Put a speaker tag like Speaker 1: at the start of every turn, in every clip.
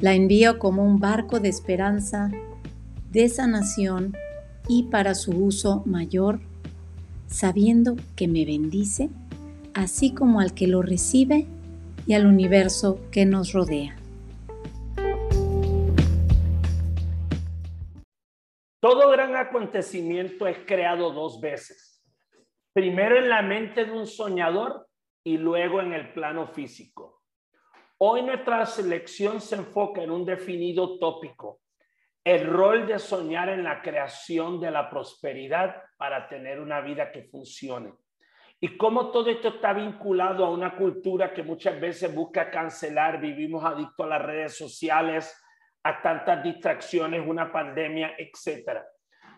Speaker 1: La envío como un barco de esperanza, de sanación y para su uso mayor, sabiendo que me bendice, así como al que lo recibe y al universo que nos rodea.
Speaker 2: Todo gran acontecimiento es creado dos veces. Primero en la mente de un soñador y luego en el plano físico. Hoy nuestra selección se enfoca en un definido tópico, el rol de soñar en la creación de la prosperidad para tener una vida que funcione. Y cómo todo esto está vinculado a una cultura que muchas veces busca cancelar, vivimos adictos a las redes sociales, a tantas distracciones, una pandemia, etcétera.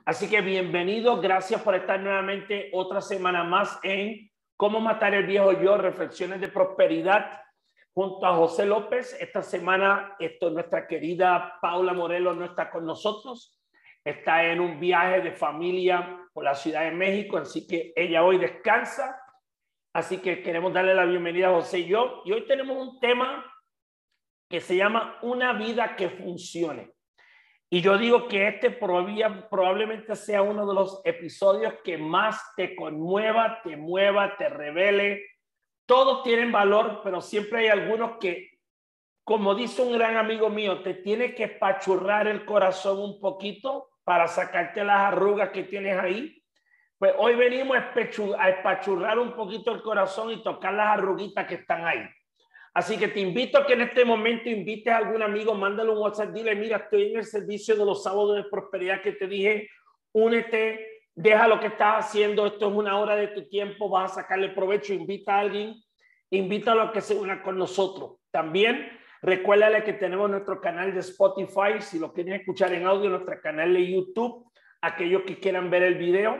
Speaker 2: Así que bienvenido, gracias por estar nuevamente otra semana más en Cómo matar el viejo yo, reflexiones de prosperidad junto a José López. Esta semana esto, nuestra querida Paula Morelos no está con nosotros. Está en un viaje de familia por la Ciudad de México, así que ella hoy descansa. Así que queremos darle la bienvenida a José y yo. Y hoy tenemos un tema que se llama Una vida que funcione. Y yo digo que este probablemente sea uno de los episodios que más te conmueva, te mueva, te revele. Todos tienen valor, pero siempre hay algunos que, como dice un gran amigo mío, te tiene que pachurrar el corazón un poquito para sacarte las arrugas que tienes ahí. Pues hoy venimos a espachurrar un poquito el corazón y tocar las arruguitas que están ahí. Así que te invito a que en este momento invites a algún amigo, mándale un WhatsApp, dile, mira, estoy en el servicio de los sábados de prosperidad que te dije, únete, deja lo que estás haciendo, esto es una hora de tu tiempo, vas a sacarle provecho, invita a alguien, invítalo a que se una con nosotros. También recuérdale que tenemos nuestro canal de Spotify, si lo quieren escuchar en audio, nuestro canal de YouTube, aquellos que quieran ver el video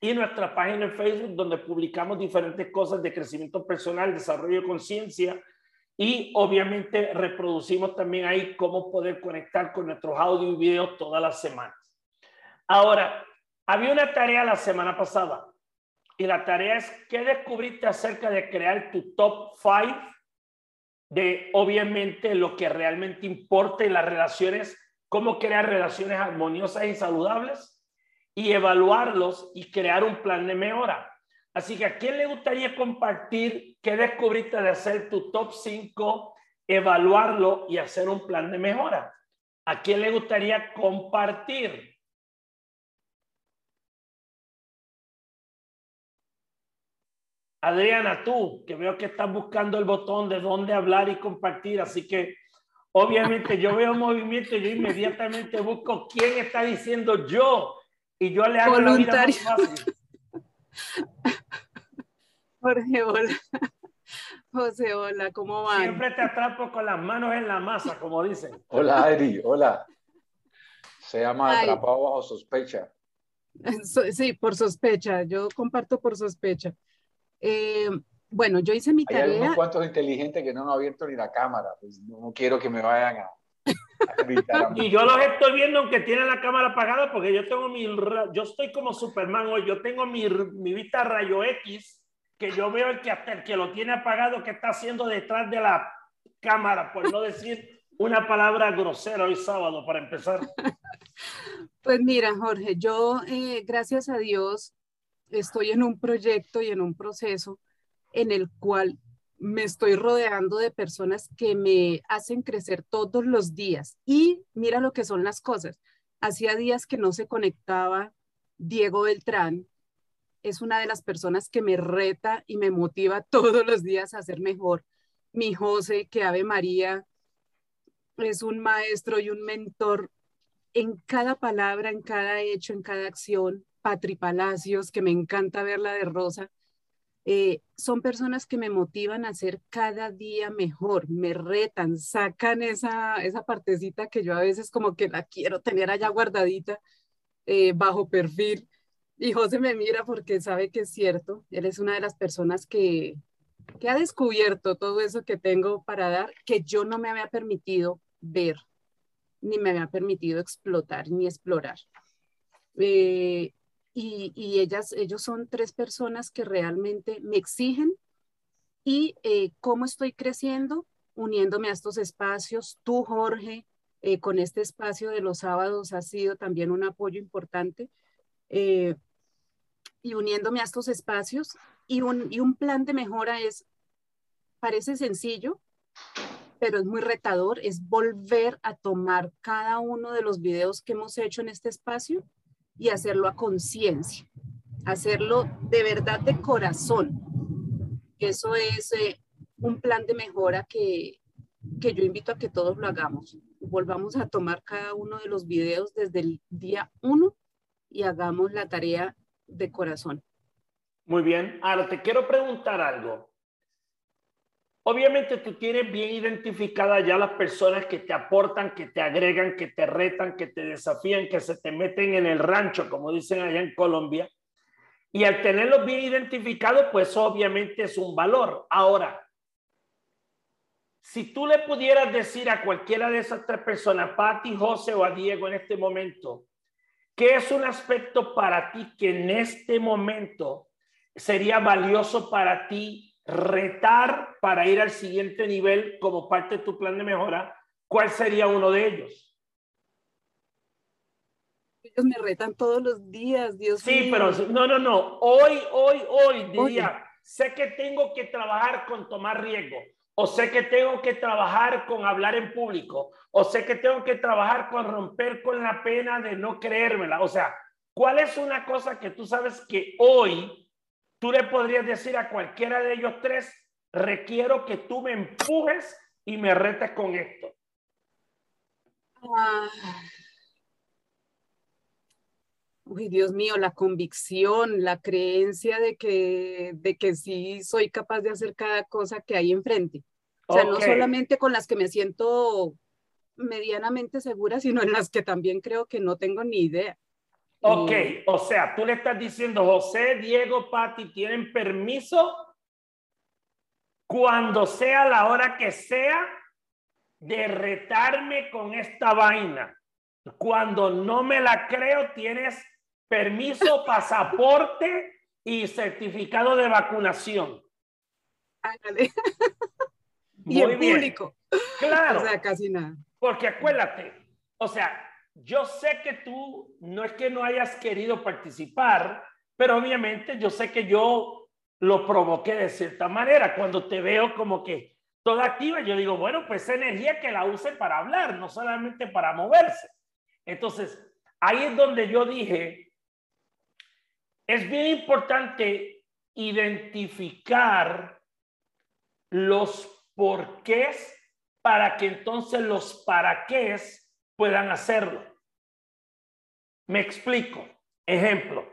Speaker 2: y nuestra página en Facebook donde publicamos diferentes cosas de crecimiento personal, desarrollo de conciencia y obviamente reproducimos también ahí cómo poder conectar con nuestros audio y videos todas las semanas. Ahora, había una tarea la semana pasada y la tarea es qué descubriste acerca de crear tu top five de obviamente lo que realmente importa en las relaciones, cómo crear relaciones armoniosas y saludables y evaluarlos y crear un plan de mejora. Así que a quién le gustaría compartir qué descubriste de hacer tu top 5, evaluarlo y hacer un plan de mejora. ¿A quién le gustaría compartir? Adriana, tú, que veo que estás buscando el botón de dónde hablar y compartir, así que obviamente yo veo movimiento y yo inmediatamente busco quién está diciendo yo y yo le hago la vida más fácil.
Speaker 3: Jorge, hola. José, hola, ¿cómo van?
Speaker 2: Siempre te atrapo con las manos en la masa, como dicen.
Speaker 4: Hola, Ari, hola. Se llama atrapado bajo sospecha.
Speaker 3: Sí, por sospecha. Yo comparto por sospecha. Eh, bueno, yo hice mi tarea.
Speaker 4: Hay unos cuantos inteligentes que no han abierto ni la cámara. Pues no quiero que me vayan a,
Speaker 2: y yo los estoy viendo aunque tienen la cámara apagada porque yo tengo mi, yo estoy como Superman hoy, yo tengo mi, mi vista rayo X que yo veo el que el que lo tiene apagado que está haciendo detrás de la cámara, por no decir una palabra grosera hoy sábado para empezar.
Speaker 3: Pues mira, Jorge, yo eh, gracias a Dios estoy en un proyecto y en un proceso en el cual me estoy rodeando de personas que me hacen crecer todos los días. Y mira lo que son las cosas. Hacía días que no se conectaba Diego Beltrán. Es una de las personas que me reta y me motiva todos los días a ser mejor. Mi José, que Ave María, es un maestro y un mentor en cada palabra, en cada hecho, en cada acción. Patri Palacios, que me encanta verla de rosa Eh, son personas que me motivan a ser cada día mejor, me retan, sacan esa, esa partecita que yo a veces como que la quiero tener allá guardadita eh, bajo perfil. Y José me mira porque sabe que es cierto, él es una de las personas que, que ha descubierto todo eso que tengo para dar, que yo no me había permitido ver, ni me había permitido explotar, ni explorar. Eh, y, ellas, ellos son tres personas que realmente me exigen y eh, cómo estoy creciendo uniéndome a estos espacios. Tú, Jorge, eh, con este espacio de los sábados ha sido también un apoyo importante. Eh, y uniéndome a estos espacios y un, y un plan de mejora es, parece sencillo, pero es muy retador, es volver a tomar cada uno de los videos que hemos hecho en este espacio y hacerlo a conciencia, hacerlo de verdad de corazón. Eso es eh, un plan de mejora que, que yo invito a que todos lo hagamos. Volvamos a tomar cada uno de los videos desde el día uno y hagamos la tarea de corazón.
Speaker 2: Muy bien. Ahora te quiero preguntar algo. Obviamente tú tienes bien identificadas ya las personas que te aportan, que te agregan, que te retan, que te desafían, que se te meten en el rancho, como dicen allá en Colombia. Y al tenerlos bien identificados, pues obviamente es un valor. Ahora, si tú le pudieras decir a cualquiera de esas tres personas, Patti, José o a Diego en este momento, ¿qué es un aspecto para ti que en este momento sería valioso para ti retar para ir al siguiente nivel como parte de tu plan de mejora, ¿cuál sería uno de ellos?
Speaker 3: Ellos me retan todos los días, Dios
Speaker 2: Sí, pero no, no, no. Hoy, hoy, hoy diría, sé que tengo que trabajar con tomar riesgo, o sé que tengo que trabajar con hablar en público, o sé que tengo que trabajar con romper con la pena de no creérmela. O sea, ¿cuál es una cosa que tú sabes que hoy Tú le podrías decir a cualquiera de ellos tres, requiero que tú me empujes y me retes con esto.
Speaker 3: Ah. Uy, Dios mío, la convicción, la creencia de que, de que sí soy capaz de hacer cada cosa que hay enfrente. O sea, no solamente con las que me siento medianamente segura, sino en las que también creo que no tengo ni idea.
Speaker 2: Ok, o sea, tú le estás diciendo, José, Diego, Pati, tienen permiso cuando sea la hora que sea de retarme con esta vaina. Cuando no me la creo, tienes permiso, pasaporte y certificado de vacunación.
Speaker 3: Ándale. y en público.
Speaker 2: Claro.
Speaker 3: O sea, casi nada.
Speaker 2: Porque acuérdate, o sea, yo sé que tú no es que no hayas querido participar, pero obviamente yo sé que yo lo provoqué de cierta manera. Cuando te veo como que toda activa, yo digo, bueno, pues energía que la use para hablar, no solamente para moverse. Entonces, ahí es donde yo dije, es bien importante identificar los porqués para que entonces los para qué puedan hacerlo. Me explico. Ejemplo.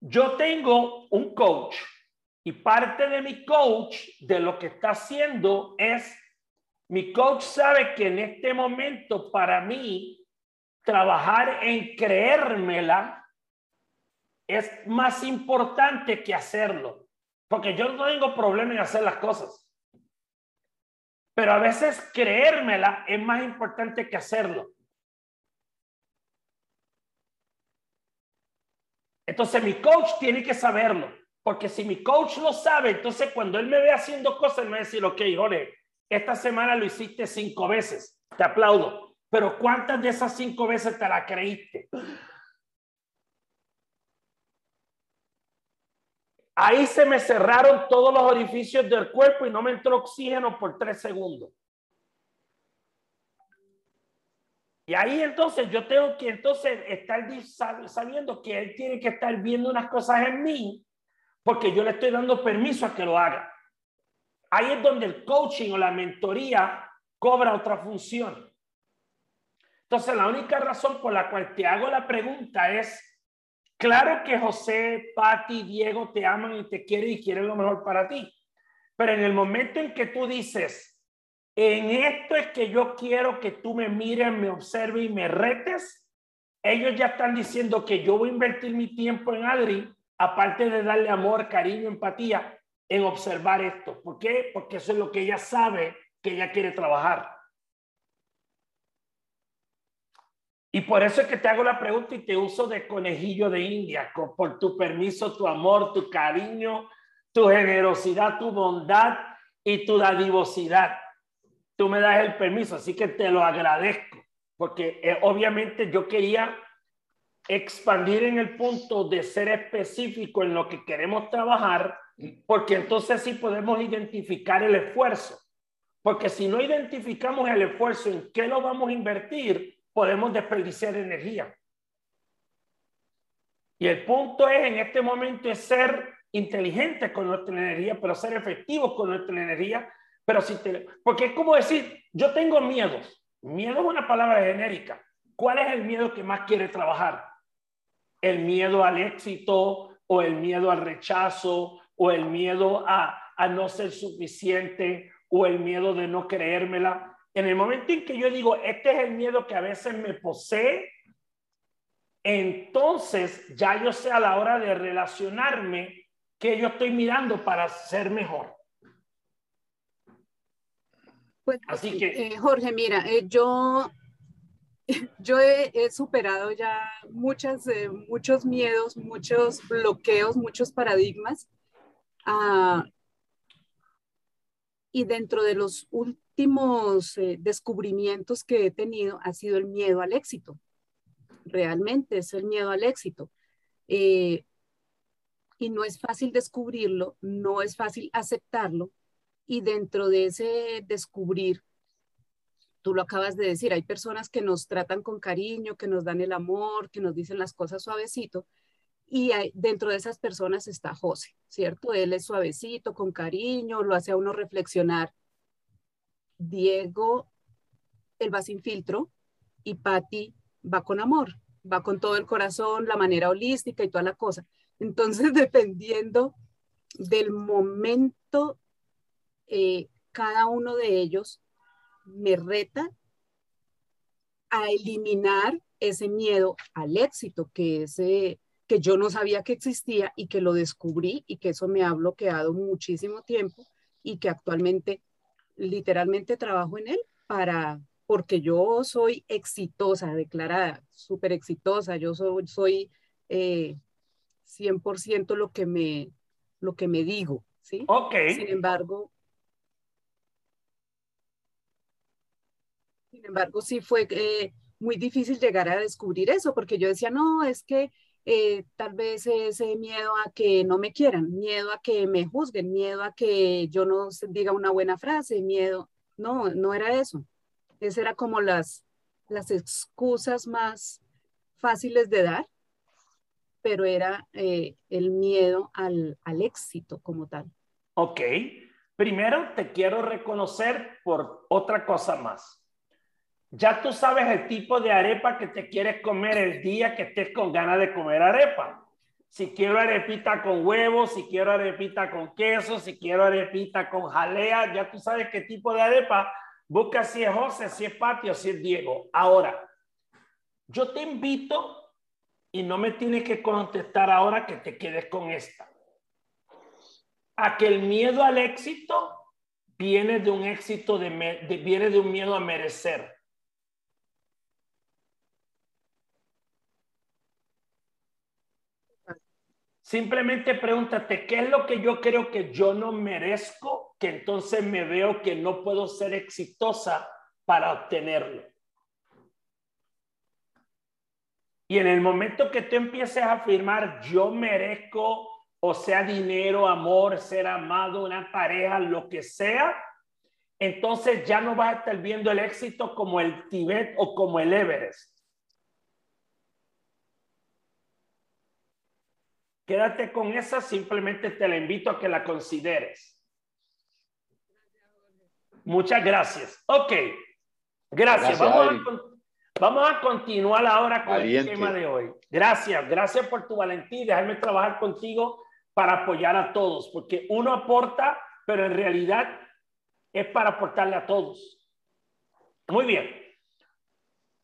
Speaker 2: Yo tengo un coach y parte de mi coach de lo que está haciendo es, mi coach sabe que en este momento para mí trabajar en creérmela es más importante que hacerlo, porque yo no tengo problema en hacer las cosas. Pero a veces creérmela es más importante que hacerlo. Entonces mi coach tiene que saberlo, porque si mi coach lo sabe, entonces cuando él me ve haciendo cosas, me va a decir, ok, Jorge, esta semana lo hiciste cinco veces, te aplaudo, pero ¿cuántas de esas cinco veces te la creíste? Ahí se me cerraron todos los orificios del cuerpo y no me entró oxígeno por tres segundos. Y ahí entonces yo tengo que entonces estar sabiendo que él tiene que estar viendo unas cosas en mí porque yo le estoy dando permiso a que lo haga. Ahí es donde el coaching o la mentoría cobra otra función. Entonces la única razón por la cual te hago la pregunta es Claro que José, Pati, Diego te aman y te quieren y quieren lo mejor para ti. Pero en el momento en que tú dices, en esto es que yo quiero que tú me mires, me observes y me retes, ellos ya están diciendo que yo voy a invertir mi tiempo en Adri, aparte de darle amor, cariño, empatía, en observar esto. ¿Por qué? Porque eso es lo que ella sabe que ella quiere trabajar. Y por eso es que te hago la pregunta y te uso de conejillo de India, por tu permiso, tu amor, tu cariño, tu generosidad, tu bondad y tu dadivosidad. Tú me das el permiso, así que te lo agradezco, porque eh, obviamente yo quería expandir en el punto de ser específico en lo que queremos trabajar, porque entonces sí podemos identificar el esfuerzo. Porque si no identificamos el esfuerzo en qué lo vamos a invertir, podemos desperdiciar energía. Y el punto es en este momento es ser inteligentes con nuestra energía, pero ser efectivos con nuestra energía. Pero si te, porque es como decir, yo tengo miedos. Miedo es una palabra genérica. ¿Cuál es el miedo que más quiere trabajar? El miedo al éxito o el miedo al rechazo o el miedo a, a no ser suficiente o el miedo de no creérmela en el momento en que yo digo, este es el miedo que a veces me posee, entonces ya yo sé a la hora de relacionarme que yo estoy mirando para ser mejor.
Speaker 3: Pues, Así que... Eh, Jorge, mira, eh, yo, yo he, superado ya muchas, eh, muchos miedos, muchos bloqueos, muchos paradigmas. Ah, y dentro de los últimos eh, descubrimientos que he tenido ha sido el miedo al éxito. Realmente es el miedo al éxito. Eh, y no es fácil descubrirlo, no es fácil aceptarlo. Y dentro de ese descubrir, tú lo acabas de decir, hay personas que nos tratan con cariño, que nos dan el amor, que nos dicen las cosas suavecito. Y dentro de esas personas está José, ¿cierto? Él es suavecito, con cariño, lo hace a uno reflexionar Diego, él va sin filtro y Patti va con amor, va con todo el corazón, la manera holística y toda la cosa. Entonces, dependiendo del momento, eh, cada uno de ellos me reta a eliminar ese miedo al éxito que ese que yo no sabía que existía y que lo descubrí y que eso me ha bloqueado muchísimo tiempo y que actualmente literalmente trabajo en él para, porque yo soy exitosa, declarada, súper exitosa, yo soy, soy 100% eh, lo que, me, lo que me digo, ¿sí?
Speaker 2: Ok.
Speaker 3: Sin embargo, sin embargo, sí fue eh, muy difícil llegar a descubrir eso, porque yo decía, no, es que eh, tal vez ese miedo a que no me quieran, miedo a que me juzguen, miedo a que yo no diga una buena frase, miedo. No, no era eso. Esas eran como las, las excusas más fáciles de dar, pero era eh, el miedo al, al éxito como tal.
Speaker 2: Ok. Primero te quiero reconocer por otra cosa más. Ya tú sabes el tipo de arepa que te quieres comer el día que estés con ganas de comer arepa. Si quiero arepita con huevos, si quiero arepita con queso, si quiero arepita con jalea, ya tú sabes qué tipo de arepa. Busca si es José, si es Patio, si es Diego. Ahora, yo te invito y no me tienes que contestar ahora que te quedes con esta. A que el miedo al éxito viene de un éxito de, viene de un miedo a merecer. Simplemente pregúntate, ¿qué es lo que yo creo que yo no merezco? Que entonces me veo que no puedo ser exitosa para obtenerlo. Y en el momento que tú empieces a afirmar, yo merezco, o sea, dinero, amor, ser amado, una pareja, lo que sea, entonces ya no vas a estar viendo el éxito como el Tibet o como el Everest Quédate con esa, simplemente te la invito a que la consideres. Muchas gracias. Ok, gracias. vamos, Vamos a continuar ahora con el tema de hoy. Gracias, gracias por tu valentía y dejarme trabajar contigo para apoyar a todos, porque uno aporta, pero en realidad es para aportarle a todos. Muy bien.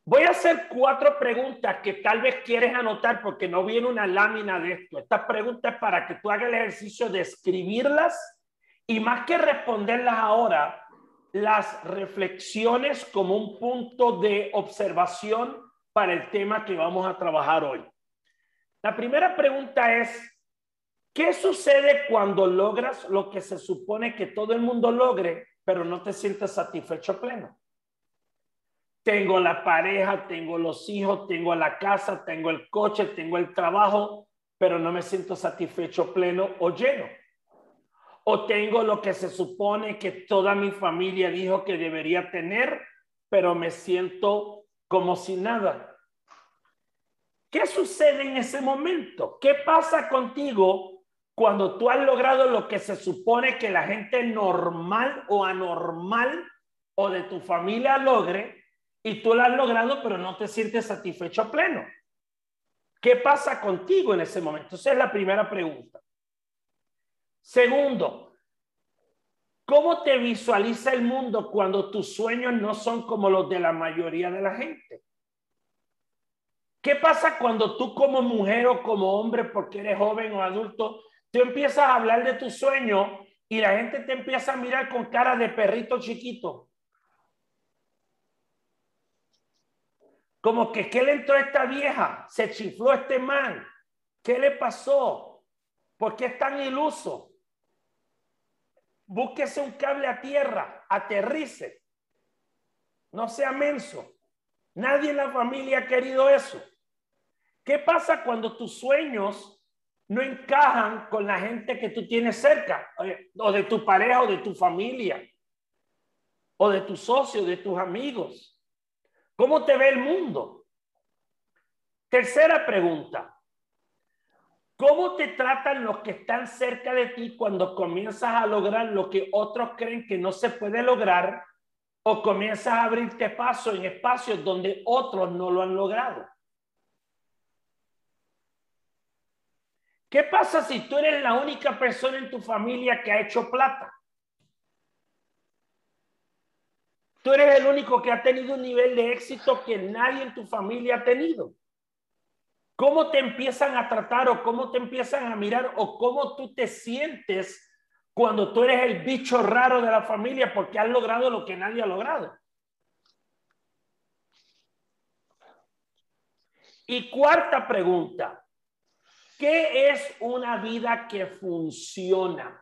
Speaker 2: Voy a hacer cuatro preguntas que tal vez quieres anotar porque no viene una lámina de esto. Estas preguntas para que tú hagas el ejercicio de escribirlas y más que responderlas ahora, las reflexiones como un punto de observación para el tema que vamos a trabajar hoy. La primera pregunta es, ¿qué sucede cuando logras lo que se supone que todo el mundo logre, pero no te sientes satisfecho pleno? Tengo la pareja, tengo los hijos, tengo la casa, tengo el coche, tengo el trabajo, pero no me siento satisfecho pleno o lleno o tengo lo que se supone que toda mi familia dijo que debería tener, pero me siento como si nada. ¿Qué sucede en ese momento? ¿Qué pasa contigo cuando tú has logrado lo que se supone que la gente normal o anormal o de tu familia logre y tú lo has logrado pero no te sientes satisfecho pleno? ¿Qué pasa contigo en ese momento? Esa es la primera pregunta. Segundo, ¿cómo te visualiza el mundo cuando tus sueños no son como los de la mayoría de la gente? ¿Qué pasa cuando tú como mujer o como hombre, porque eres joven o adulto, tú empiezas a hablar de tu sueño y la gente te empieza a mirar con cara de perrito chiquito? Como que, ¿qué le entró a esta vieja? Se chifló este man. ¿Qué le pasó? ¿Por qué es tan iluso? búsquese un cable a tierra, aterrice, no sea menso. Nadie en la familia ha querido eso. ¿Qué pasa cuando tus sueños no encajan con la gente que tú tienes cerca, o de tu pareja, o de tu familia, o de tus socios, de tus amigos? ¿Cómo te ve el mundo? Tercera pregunta. ¿Cómo te tratan los que están cerca de ti cuando comienzas a lograr lo que otros creen que no se puede lograr o comienzas a abrirte paso en espacios donde otros no lo han logrado? ¿Qué pasa si tú eres la única persona en tu familia que ha hecho plata? Tú eres el único que ha tenido un nivel de éxito que nadie en tu familia ha tenido cómo te empiezan a tratar o cómo te empiezan a mirar o cómo tú te sientes cuando tú eres el bicho raro de la familia porque has logrado lo que nadie ha logrado. Y cuarta pregunta, ¿qué es una vida que funciona?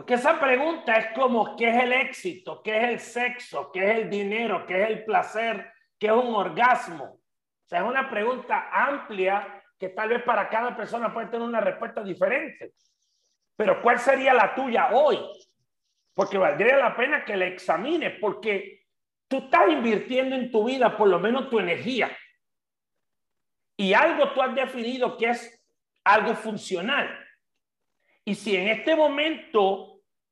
Speaker 2: Porque esa pregunta es como, ¿qué es el éxito? ¿Qué es el sexo? ¿Qué es el dinero? ¿Qué es el placer? ¿Qué es un orgasmo? O sea, es una pregunta amplia que tal vez para cada persona puede tener una respuesta diferente. Pero ¿cuál sería la tuya hoy? Porque valdría la pena que la examines, porque tú estás invirtiendo en tu vida por lo menos tu energía. Y algo tú has definido que es algo funcional. Y si en este momento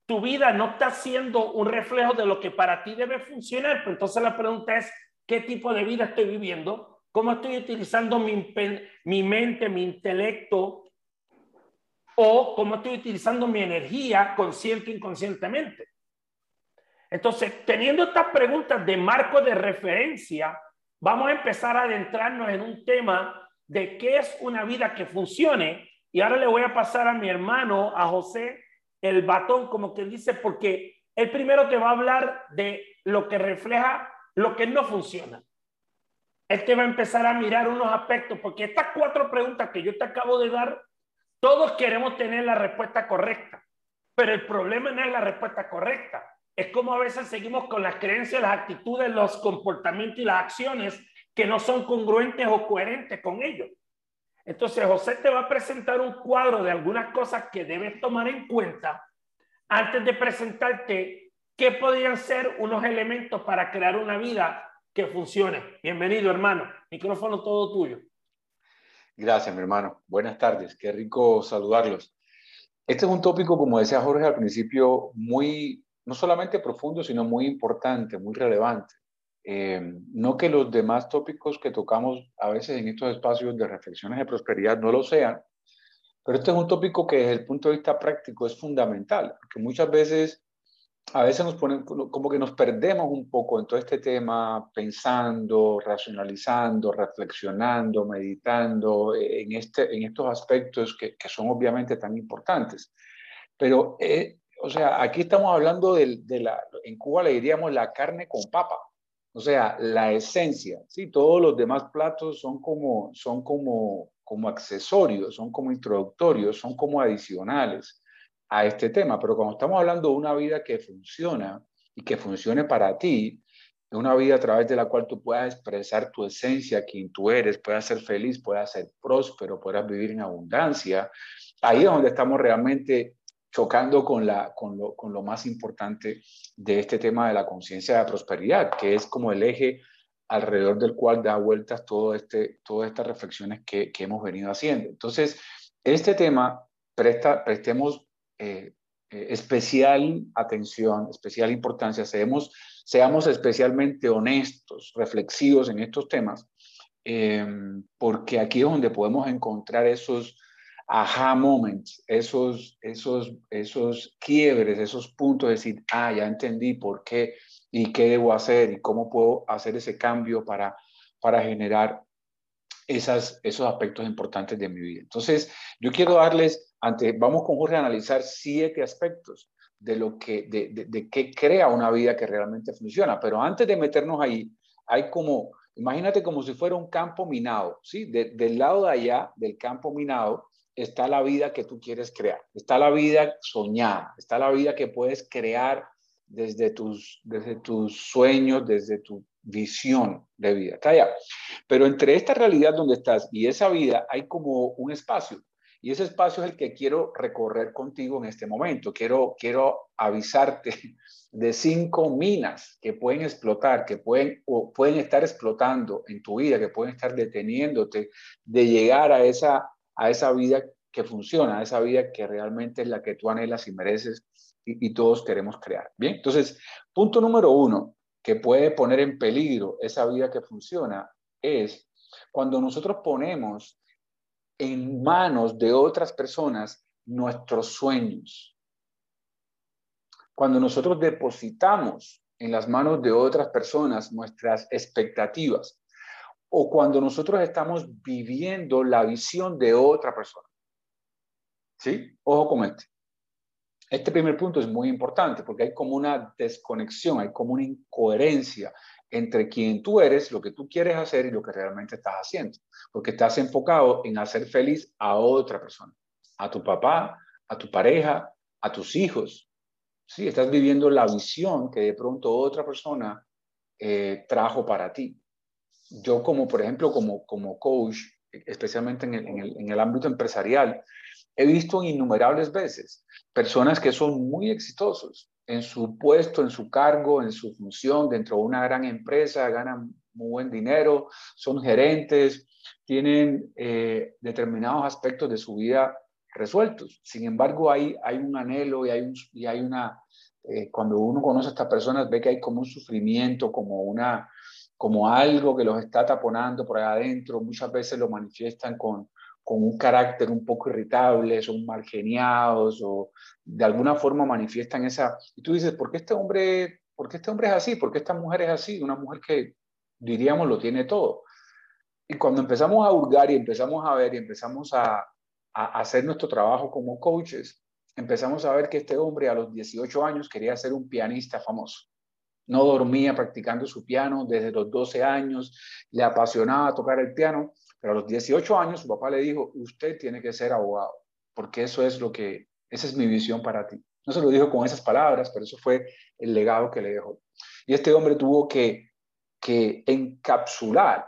Speaker 2: tu vida no está siendo un reflejo de lo que para ti debe funcionar, pues entonces la pregunta es, ¿qué tipo de vida estoy viviendo? ¿Cómo estoy utilizando mi, mi mente, mi intelecto? ¿O cómo estoy utilizando mi energía consciente o inconscientemente? Entonces, teniendo estas preguntas de marco de referencia, vamos a empezar a adentrarnos en un tema de qué es una vida que funcione y ahora le voy a pasar a mi hermano, a José, el batón, como que dice, porque el primero te va a hablar de lo que refleja lo que no funciona. Él te va a empezar a mirar unos aspectos, porque estas cuatro preguntas que yo te acabo de dar, todos queremos tener la respuesta correcta, pero el problema no es la respuesta correcta. Es como a veces seguimos con las creencias, las actitudes, los comportamientos y las acciones que no son congruentes o coherentes con ellos. Entonces, José te va a presentar un cuadro de algunas cosas que debes tomar en cuenta antes de presentarte qué podrían ser unos elementos para crear una vida que funcione. Bienvenido, hermano. Micrófono todo tuyo.
Speaker 4: Gracias, mi hermano. Buenas tardes. Qué rico saludarlos. Este es un tópico, como decía Jorge al principio, muy, no solamente profundo, sino muy importante, muy relevante. Eh, no que los demás tópicos que tocamos a veces en estos espacios de reflexiones de prosperidad no lo sean, pero este es un tópico que desde el punto de vista práctico es fundamental, porque muchas veces, a veces nos ponen, como que nos perdemos un poco en todo este tema, pensando, racionalizando, reflexionando, meditando en, este, en estos aspectos que, que son obviamente tan importantes. Pero, eh, o sea, aquí estamos hablando de, de la, en Cuba le diríamos la carne con papa. O sea, la esencia, ¿sí? Todos los demás platos son como, son como, como accesorios, son como introductorios, son como adicionales a este tema. Pero cuando estamos hablando de una vida que funciona y que funcione para ti, una vida a través de la cual tú puedas expresar tu esencia, quien tú eres, puedas ser feliz, puedas ser próspero, puedas vivir en abundancia, ahí es donde estamos realmente chocando con, la, con, lo, con lo más importante de este tema de la conciencia de prosperidad, que es como el eje alrededor del cual da vueltas todo este, todas estas reflexiones que, que hemos venido haciendo. Entonces, este tema, presta, prestemos eh, eh, especial atención, especial importancia, seamos, seamos especialmente honestos, reflexivos en estos temas, eh, porque aquí es donde podemos encontrar esos aha moments, esos, esos, esos quiebres, esos puntos de decir, ah, ya entendí por qué y qué debo hacer y cómo puedo hacer ese cambio para, para generar esas, esos aspectos importantes de mi vida. Entonces, yo quiero darles, ante, vamos con Jorge a analizar siete aspectos de lo que, de, de, de qué crea una vida que realmente funciona. Pero antes de meternos ahí, hay como, imagínate como si fuera un campo minado, ¿sí? del lado de allá, del campo minado, está la vida que tú quieres crear, está la vida soñada, está la vida que puedes crear desde tus, desde tus sueños, desde tu visión de vida. Está allá. Pero entre esta realidad donde estás y esa vida hay como un espacio. Y ese espacio es el que quiero recorrer contigo en este momento. Quiero, quiero avisarte de cinco minas que pueden explotar, que pueden, o pueden estar explotando en tu vida, que pueden estar deteniéndote de llegar a esa a esa vida que funciona, a esa vida que realmente es la que tú anhelas y mereces y, todos queremos crear. Bien, entonces, punto número uno que puede poner en peligro esa vida que funciona es cuando nosotros ponemos en manos de otras personas nuestros sueños. Cuando nosotros depositamos en las manos de otras personas nuestras expectativas, o cuando nosotros estamos viviendo la visión de otra persona. ¿Sí? Ojo con este. Este primer punto es muy importante porque hay como una desconexión, hay como una incoherencia entre quien tú eres, lo que tú quieres hacer y lo que realmente estás haciendo. Porque estás enfocado en hacer feliz a otra persona, a tu papá, a tu pareja, a tus hijos. Sí, estás viviendo la visión que de pronto otra persona eh, trajo para ti yo como, por ejemplo, como, como coach, especialmente en el, en, el, en el ámbito empresarial, he visto innumerables veces personas que son muy exitosos en su puesto, en su cargo, en su función dentro de una gran empresa, ganan muy buen dinero, son gerentes, tienen eh, determinados aspectos de su vida resueltos. Sin embargo, hay, hay un anhelo y hay, un, y hay una, eh, cuando uno conoce a estas personas, ve que hay como un sufrimiento, como una, como algo que los está taponando por ahí adentro, muchas veces lo manifiestan con, con un carácter un poco irritable, son mal geniados o de alguna forma manifiestan esa... Y tú dices, ¿por qué este hombre, por qué este hombre es así? ¿Por qué esta mujer es así? Una mujer que diríamos lo tiene todo. Y cuando empezamos a hurgar y empezamos a ver y empezamos a, a hacer nuestro trabajo como coaches, empezamos a ver que este hombre a los 18 años quería ser un pianista famoso no dormía practicando su piano desde los 12 años, le apasionaba tocar el piano, pero a los 18 años su papá le dijo, usted tiene que ser abogado, porque eso es lo que, esa es mi visión para ti. No se lo dijo con esas palabras, pero eso fue el legado que le dejó. Y este hombre tuvo que, que encapsular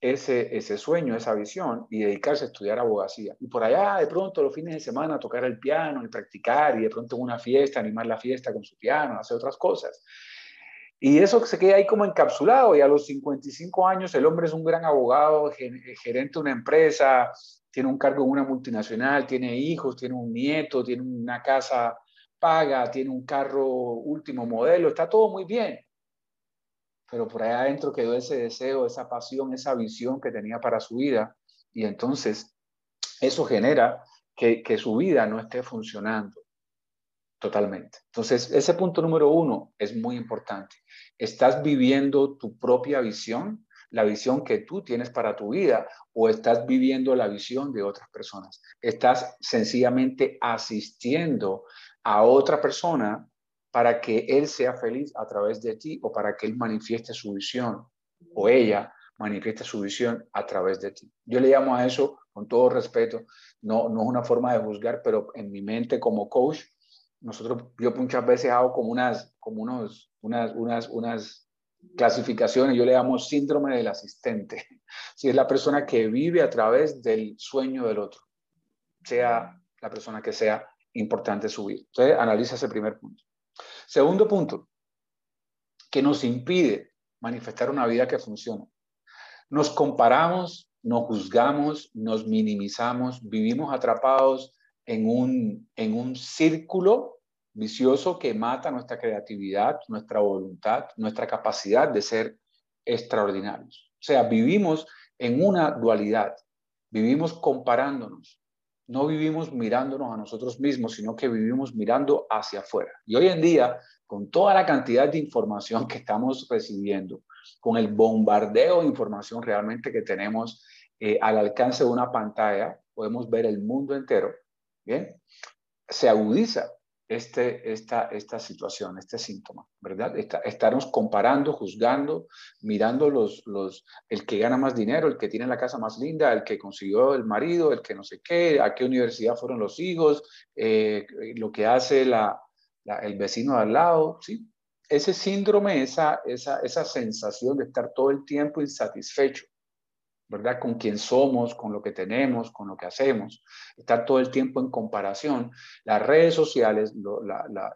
Speaker 4: ese, ese sueño, esa visión y dedicarse a estudiar abogacía. Y por allá, de pronto, los fines de semana, tocar el piano y practicar, y de pronto en una fiesta, animar la fiesta con su piano, hacer otras cosas. Y eso se queda ahí como encapsulado y a los 55 años el hombre es un gran abogado, gerente de una empresa, tiene un cargo en una multinacional, tiene hijos, tiene un nieto, tiene una casa paga, tiene un carro último modelo, está todo muy bien. Pero por ahí adentro quedó ese deseo, esa pasión, esa visión que tenía para su vida. Y entonces eso genera que, que su vida no esté funcionando totalmente. Entonces, ese punto número uno es muy importante. ¿Estás viviendo tu propia visión? la visión que tú tienes para tu vida o estás viviendo la visión de otras personas. Estás sencillamente asistiendo a otra persona para que él sea feliz a través de ti o para que él manifieste su visión o ella manifieste su visión a través de ti. Yo le llamo a eso, con todo respeto, no, no es una forma de juzgar, pero en mi mente como coach, nosotros, yo muchas veces hago como unas, como unos, unas, unas, unas clasificaciones, yo le llamo síndrome del asistente. Si es la persona que vive a través del sueño del otro, sea la persona que sea importante su vida. Entonces, analiza ese primer punto. Segundo punto, que nos impide manifestar una vida que funcione. Nos comparamos, nos juzgamos, nos minimizamos, vivimos atrapados en un, en un círculo vicioso que mata nuestra creatividad, nuestra voluntad, nuestra capacidad de ser extraordinarios. O sea, vivimos en una dualidad, vivimos comparándonos, no vivimos mirándonos a nosotros mismos, sino que vivimos mirando hacia afuera. Y hoy en día, con toda la cantidad de información que estamos recibiendo, con el bombardeo de información realmente que tenemos eh, al alcance de una pantalla, podemos ver el mundo entero, Se agudiza este, esta, esta situación, este síntoma, ¿verdad? estarnos comparando, juzgando, mirando los, los, el que gana más dinero, el que tiene la casa más linda, el que consiguió el marido, el que no sé qué, a qué universidad fueron los hijos, eh, lo que hace la, el vecino de al lado, ¿sí? Ese síndrome, esa, esa, esa sensación de estar todo el tiempo insatisfecho, ¿verdad? Con quién somos, con lo que tenemos, con lo que hacemos, estar todo el tiempo en comparación. Las redes sociales, la, la,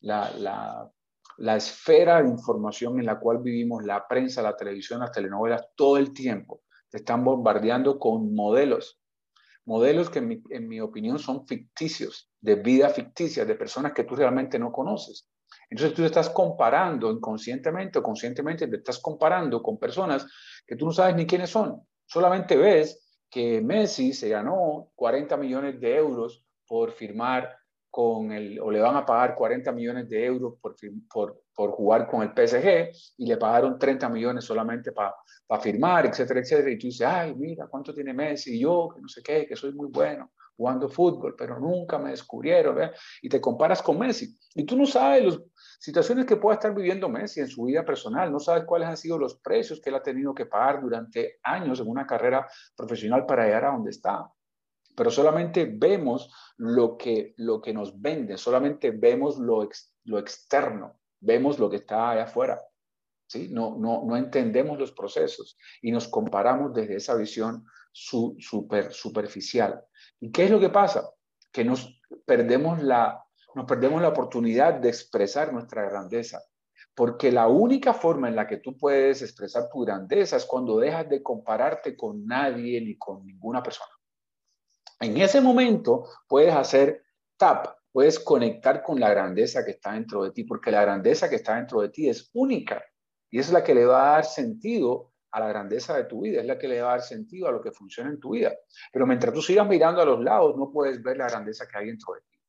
Speaker 4: la, la, esfera de información en la cual vivimos, la prensa, la televisión, las telenovelas, todo el tiempo te están bombardeando con modelos, modelos que en mi, en mi opinión son ficticios, de vida ficticia, de personas que tú realmente no conoces. Entonces tú estás comparando inconscientemente o conscientemente, te estás comparando con personas que tú no sabes ni quiénes son. Solamente ves que Messi se ganó 40 millones de euros por firmar con el, o le van a pagar 40 millones de euros por, por, por jugar con el PSG y le pagaron 30 millones solamente para firmar, etcétera, etcétera. Y tú dices, ay, mira, ¿cuánto tiene Messi? Yo, que no sé qué, que soy muy bueno jugando fútbol, pero nunca me descubrieron, ¿eh? y te comparas con Messi. Y tú no sabes las situaciones que pueda estar viviendo Messi en su vida personal, no sabes cuáles han sido los precios que él ha tenido que pagar durante años en una carrera profesional para llegar a donde está. Pero solamente vemos lo que, lo que nos vende, solamente vemos lo, lo externo, vemos lo que está allá afuera. ¿sí? No, no, no entendemos los procesos y nos comparamos desde esa visión su, super, superficial. ¿Y qué es lo que pasa? Que nos perdemos la, nos perdemos la oportunidad de expresar nuestra grandeza. Porque la única forma en la que tú puedes expresar tu grandeza es cuando dejas de compararte con nadie ni con ninguna persona. En ese momento puedes hacer tap, puedes conectar con la grandeza que está dentro de ti, porque la grandeza que está dentro de ti es única y es la que le va a dar sentido a la grandeza de tu vida, es la que le va a dar sentido a lo que funciona en tu vida. Pero mientras tú sigas mirando a los lados, no puedes ver la grandeza que hay dentro de ti.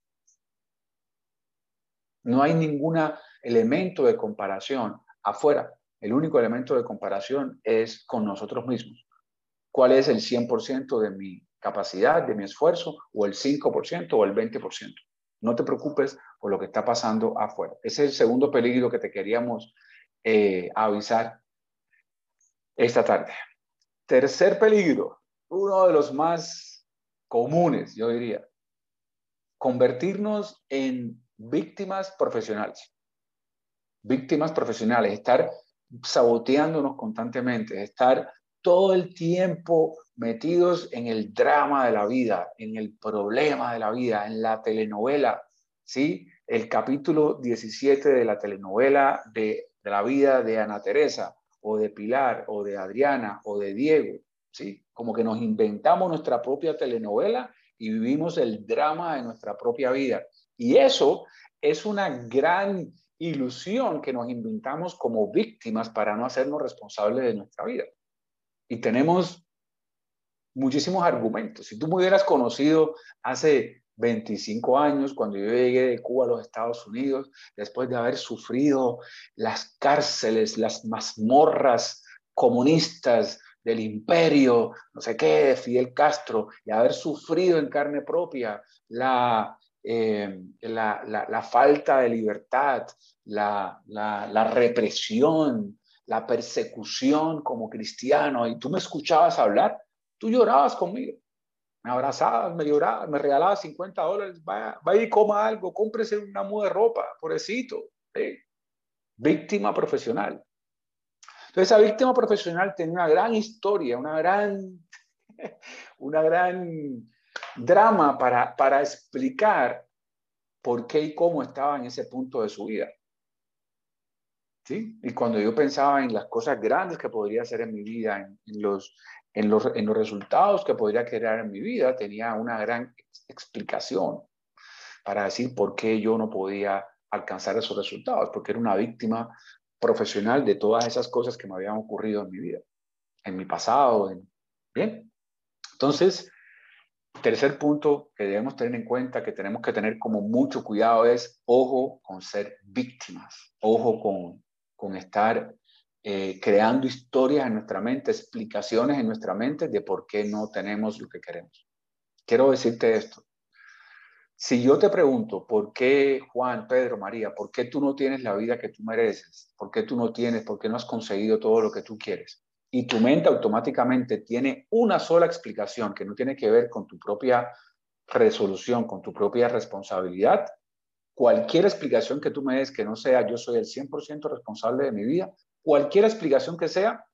Speaker 4: No hay ningún elemento de comparación afuera. El único elemento de comparación es con nosotros mismos. ¿Cuál es el 100% de mi capacidad, de mi esfuerzo, o el 5% o el 20%? No te preocupes por lo que está pasando afuera. Ese es el segundo peligro que te queríamos eh, avisar esta tarde. Tercer peligro, uno de los más comunes, yo diría, convertirnos en víctimas profesionales. Víctimas profesionales, estar saboteándonos constantemente, estar todo el tiempo metidos en el drama de la vida, en el problema de la vida, en la telenovela, ¿sí? El capítulo 17 de la telenovela de, la vida de Ana Teresa, o de Pilar, o de Adriana, o de Diego, ¿sí? Como que nos inventamos nuestra propia telenovela y vivimos el drama de nuestra propia vida. Y eso es una gran ilusión que nos inventamos como víctimas para no hacernos responsables de nuestra vida. Y tenemos muchísimos argumentos. Si tú me hubieras conocido hace 25 años, cuando yo llegué de Cuba a los Estados Unidos, después de haber sufrido las cárceles, las mazmorras comunistas del imperio, no sé qué, de Fidel Castro, y haber sufrido en carne propia la, eh, la, falta de libertad, la, represión, la persecución como cristiano, y tú me escuchabas hablar, tú llorabas conmigo, me abrazabas, me llorabas, me regalabas 50 dólares, vaya, vaya y coma algo, cómprese una muda de ropa, pobrecito, víctima profesional. Entonces, esa víctima profesional tiene una gran historia, una gran, una gran drama para, para explicar por qué y cómo estaba en ese punto de su vida. ¿Sí? Y cuando yo pensaba en las cosas grandes que podría hacer en mi vida, en, los, en, los, en los resultados que podría crear en mi vida, tenía una gran explicación para decir por qué yo no podía alcanzar esos resultados, porque era una víctima profesional de todas esas cosas que me habían ocurrido en mi vida, en mi pasado. Bien, entonces, tercer punto que debemos tener en cuenta, que tenemos que tener como mucho cuidado es, ojo con ser víctimas, ojo con, con estar eh, creando historias en nuestra mente, explicaciones en nuestra mente de por qué no tenemos lo que queremos. Quiero decirte esto, si yo te pregunto, ¿por qué Juan, Pedro, María, por qué tú no tienes la vida que tú mereces? ¿Por qué tú no tienes, por qué no has conseguido todo lo que tú quieres? Y tu mente automáticamente tiene una sola explicación que no tiene que ver con tu propia resolución, con tu propia responsabilidad. Cualquier explicación que tú me des que no sea yo soy el 100% responsable de mi vida, cualquier explicación que sea,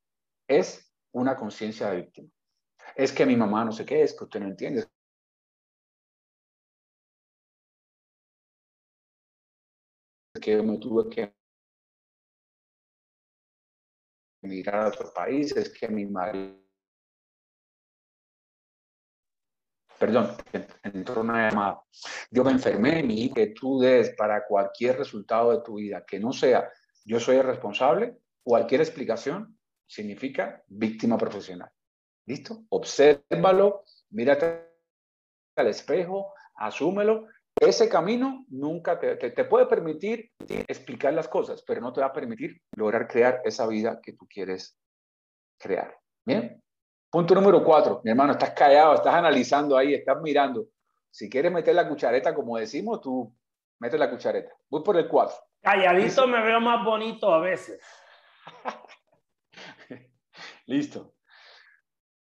Speaker 4: es una conciencia de víctima. Es que mi mamá no sé qué, es que usted no entiende, que me tuve que emigrar a otros países, que mi marido... Perdón, entró una llamada. Yo me enfermé, mi que tú des para cualquier resultado de tu vida que no sea yo soy el responsable, cualquier explicación significa víctima profesional. ¿Listo? Obsérvalo, mírate al espejo, asúmelo ese camino nunca te, te, puede permitir explicar las cosas, pero no te va a permitir lograr crear esa vida que tú quieres crear. Bien. Punto número cuatro. Mi hermano, estás callado, estás analizando ahí, estás mirando. Si quieres meter la cuchareta, como decimos, tú metes la cuchareta. Voy por el cuatro.
Speaker 2: Calladito me veo más bonito a veces.
Speaker 4: Listo.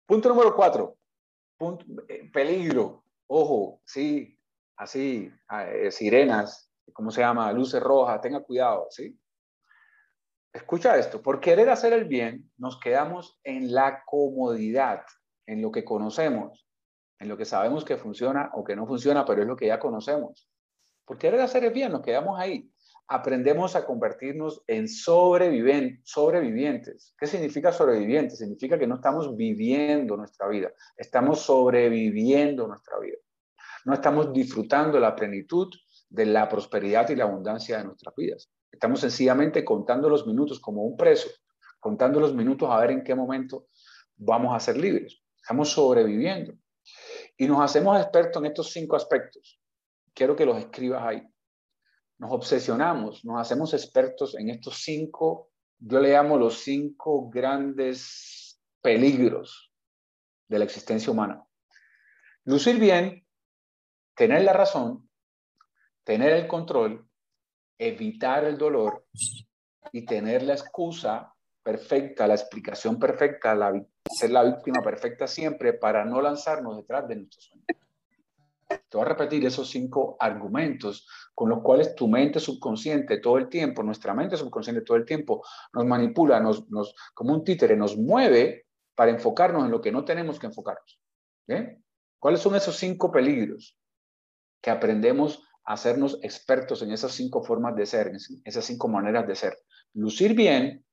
Speaker 4: Punto número cuatro. Punto, eh, peligro. Ojo, sí, así, eh, sirenas, ¿cómo se llama? Luces rojas, tenga cuidado, ¿sí? Escucha esto, por querer hacer el bien nos quedamos en la comodidad, en lo que conocemos, en lo que sabemos que funciona o que no funciona, pero es lo que ya conocemos. Por querer hacer el bien nos quedamos ahí. Aprendemos a convertirnos en sobrevivientes. ¿Qué significa sobrevivientes? Significa que no estamos viviendo nuestra vida, estamos sobreviviendo nuestra vida no estamos disfrutando la plenitud de la prosperidad y la abundancia de nuestras vidas. Estamos sencillamente contando los minutos como un preso, contando los minutos a ver en qué momento vamos a ser libres. Estamos sobreviviendo. Y nos hacemos expertos en estos cinco aspectos. Quiero que los escribas ahí. Nos obsesionamos, nos hacemos expertos en estos cinco, yo le llamo los cinco grandes peligros de la existencia humana. Lucir bien tener la razón, tener el control, evitar el dolor y tener la excusa perfecta, la explicación perfecta, la, ser la víctima perfecta siempre para no lanzarnos detrás de nuestros sueños. Te voy a repetir esos cinco argumentos con los cuales tu mente subconsciente todo el tiempo, nuestra mente subconsciente todo el tiempo nos manipula, nos, como un títere, nos mueve para enfocarnos en lo que no tenemos que enfocarnos. ¿Cuáles son esos cinco peligros? que aprendemos a hacernos expertos en esas cinco formas de ser, en esas cinco maneras de ser. Lucir bien,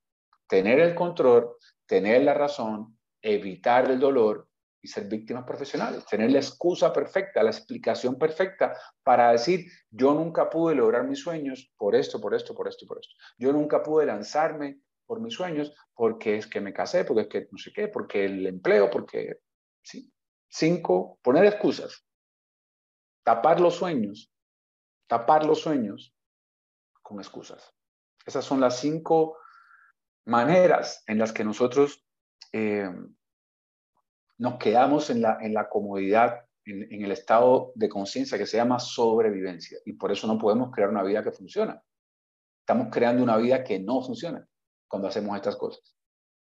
Speaker 4: tener el control, tener la razón, evitar el dolor y ser víctimas profesionales, tener la excusa perfecta, la explicación perfecta para decir, yo nunca pude lograr mis sueños por esto, por esto, por esto, por esto. Yo nunca pude lanzarme por mis sueños porque es que me casé, porque es que no sé qué, porque el empleo, porque, sí. Cinco, poner excusas. Tapar los sueños, tapar los sueños con excusas. Esas son las cinco maneras en las que nosotros eh, nos quedamos en la, en la comodidad, en, el estado de conciencia que se llama sobrevivencia. Y por eso no podemos crear una vida que funciona. Estamos creando una vida que no funciona cuando hacemos estas cosas.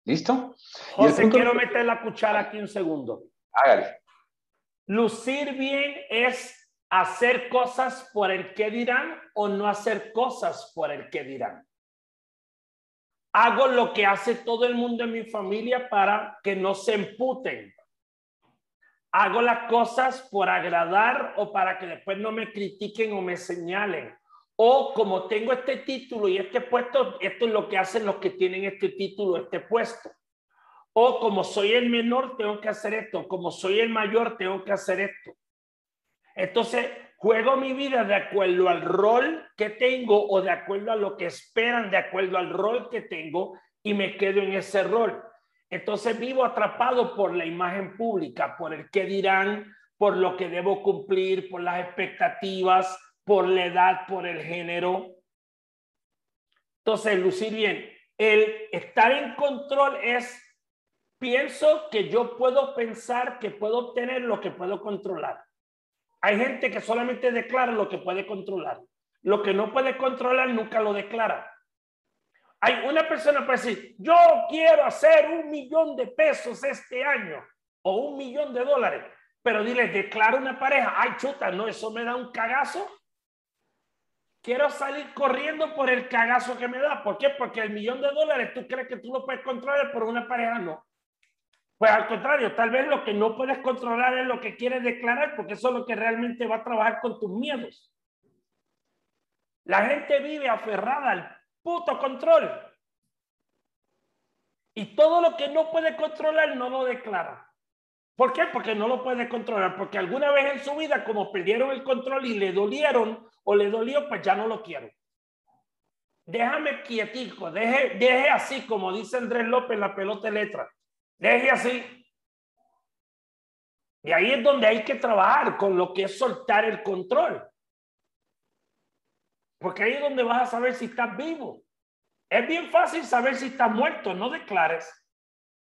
Speaker 4: ¿Listo?
Speaker 2: José, quiero meter la cuchara aquí un segundo.
Speaker 4: Hágale.
Speaker 2: Lucir bien es hacer cosas por el que dirán o no hacer cosas por el que dirán. Hago lo que hace todo el mundo en mi familia para que no se emputen hago las cosas por agradar o para que después no me critiquen o me señalen. O como tengo este título y este puesto, esto es lo que hacen los que tienen este título, este puesto. O como soy el menor, tengo que hacer esto. Como soy el mayor, tengo que hacer esto. Entonces, juego mi vida de acuerdo al rol que tengo o de acuerdo a lo que esperan, de acuerdo al rol que tengo y me quedo en ese rol. Entonces vivo atrapado por la imagen pública, por el qué dirán, por lo que debo cumplir, por las expectativas, por la edad, por el género. Entonces, lucir bien, el estar en control es, pienso que yo puedo pensar que puedo obtener lo que puedo controlar. Hay gente que solamente declara lo que puede controlar. Lo que no puede controlar nunca lo declara. Hay una persona para decir, yo quiero hacer un millón de pesos este año o un millón de dólares, pero dile, declara una pareja, ay chuta, no, eso me da un cagazo. Quiero salir corriendo por el cagazo que me da. ¿Por qué? Porque el millón de dólares tú crees que tú lo puedes controlar, por una pareja no. Pues al contrario, tal vez lo que no puedes controlar es lo que quieres declarar, porque eso es lo que realmente va a trabajar con tus miedos. La gente vive aferrada al puto control. Y todo lo que no puede controlar no lo declara. ¿Por qué? Porque no lo puede controlar. Porque alguna vez en su vida, como perdieron el control y le dolieron o le dolió, pues ya no lo quiero. Déjame quietico, deje, deje así, como dice Andrés López, la pelota de letra. Deje así. Y ahí es donde hay que trabajar con lo que es soltar el control. Porque ahí es donde vas a saber si estás vivo. Es bien fácil saber si estás muerto, no declares.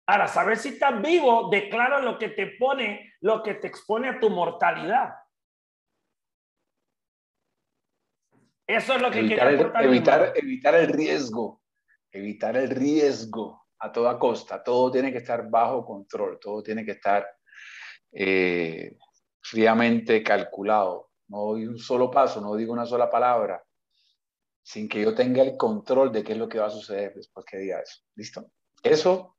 Speaker 2: Ahora, saber si estás vivo, declara lo que te pone, lo que te expone a tu mortalidad. Eso es lo que
Speaker 4: evitar, el, evitar, evitar el riesgo, evitar el riesgo a toda costa. Todo tiene que estar bajo control, todo tiene que estar eh, fríamente calculado. No doy un solo paso, no digo una sola palabra sin que yo tenga el control de qué es lo que va a suceder después que diga eso. ¿Listo? Eso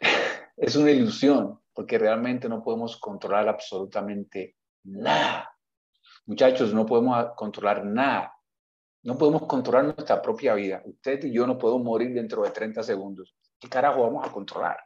Speaker 4: es una ilusión, porque realmente no podemos controlar absolutamente nada. Muchachos, no podemos controlar nada. No podemos controlar nuestra propia vida. Usted y yo no podemos morir dentro de 30 segundos. ¿Qué carajo vamos a controlar?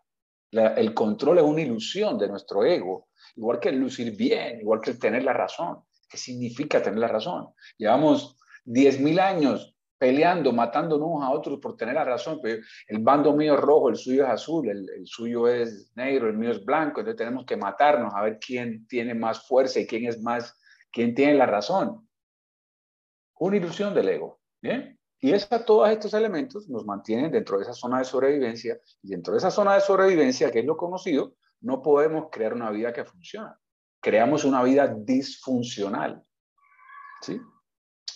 Speaker 4: el control es una ilusión de nuestro ego, igual que el lucir bien, igual que el tener la razón. ¿Qué significa tener la razón? Llevamos 10.000 años peleando, matándonos a otros por tener la razón. Pero el bando mío es rojo, el suyo es azul, el, suyo es negro, el mío es blanco. Entonces tenemos que matarnos a ver quién tiene más fuerza y quién es más, quién tiene la razón. Una ilusión del ego. ¿bien? Y esa, todos estos elementos nos mantienen dentro de esa zona de sobrevivencia. Y dentro de esa zona de sobrevivencia, que es lo conocido, no podemos crear una vida que funcione creamos una vida disfuncional, ¿sí?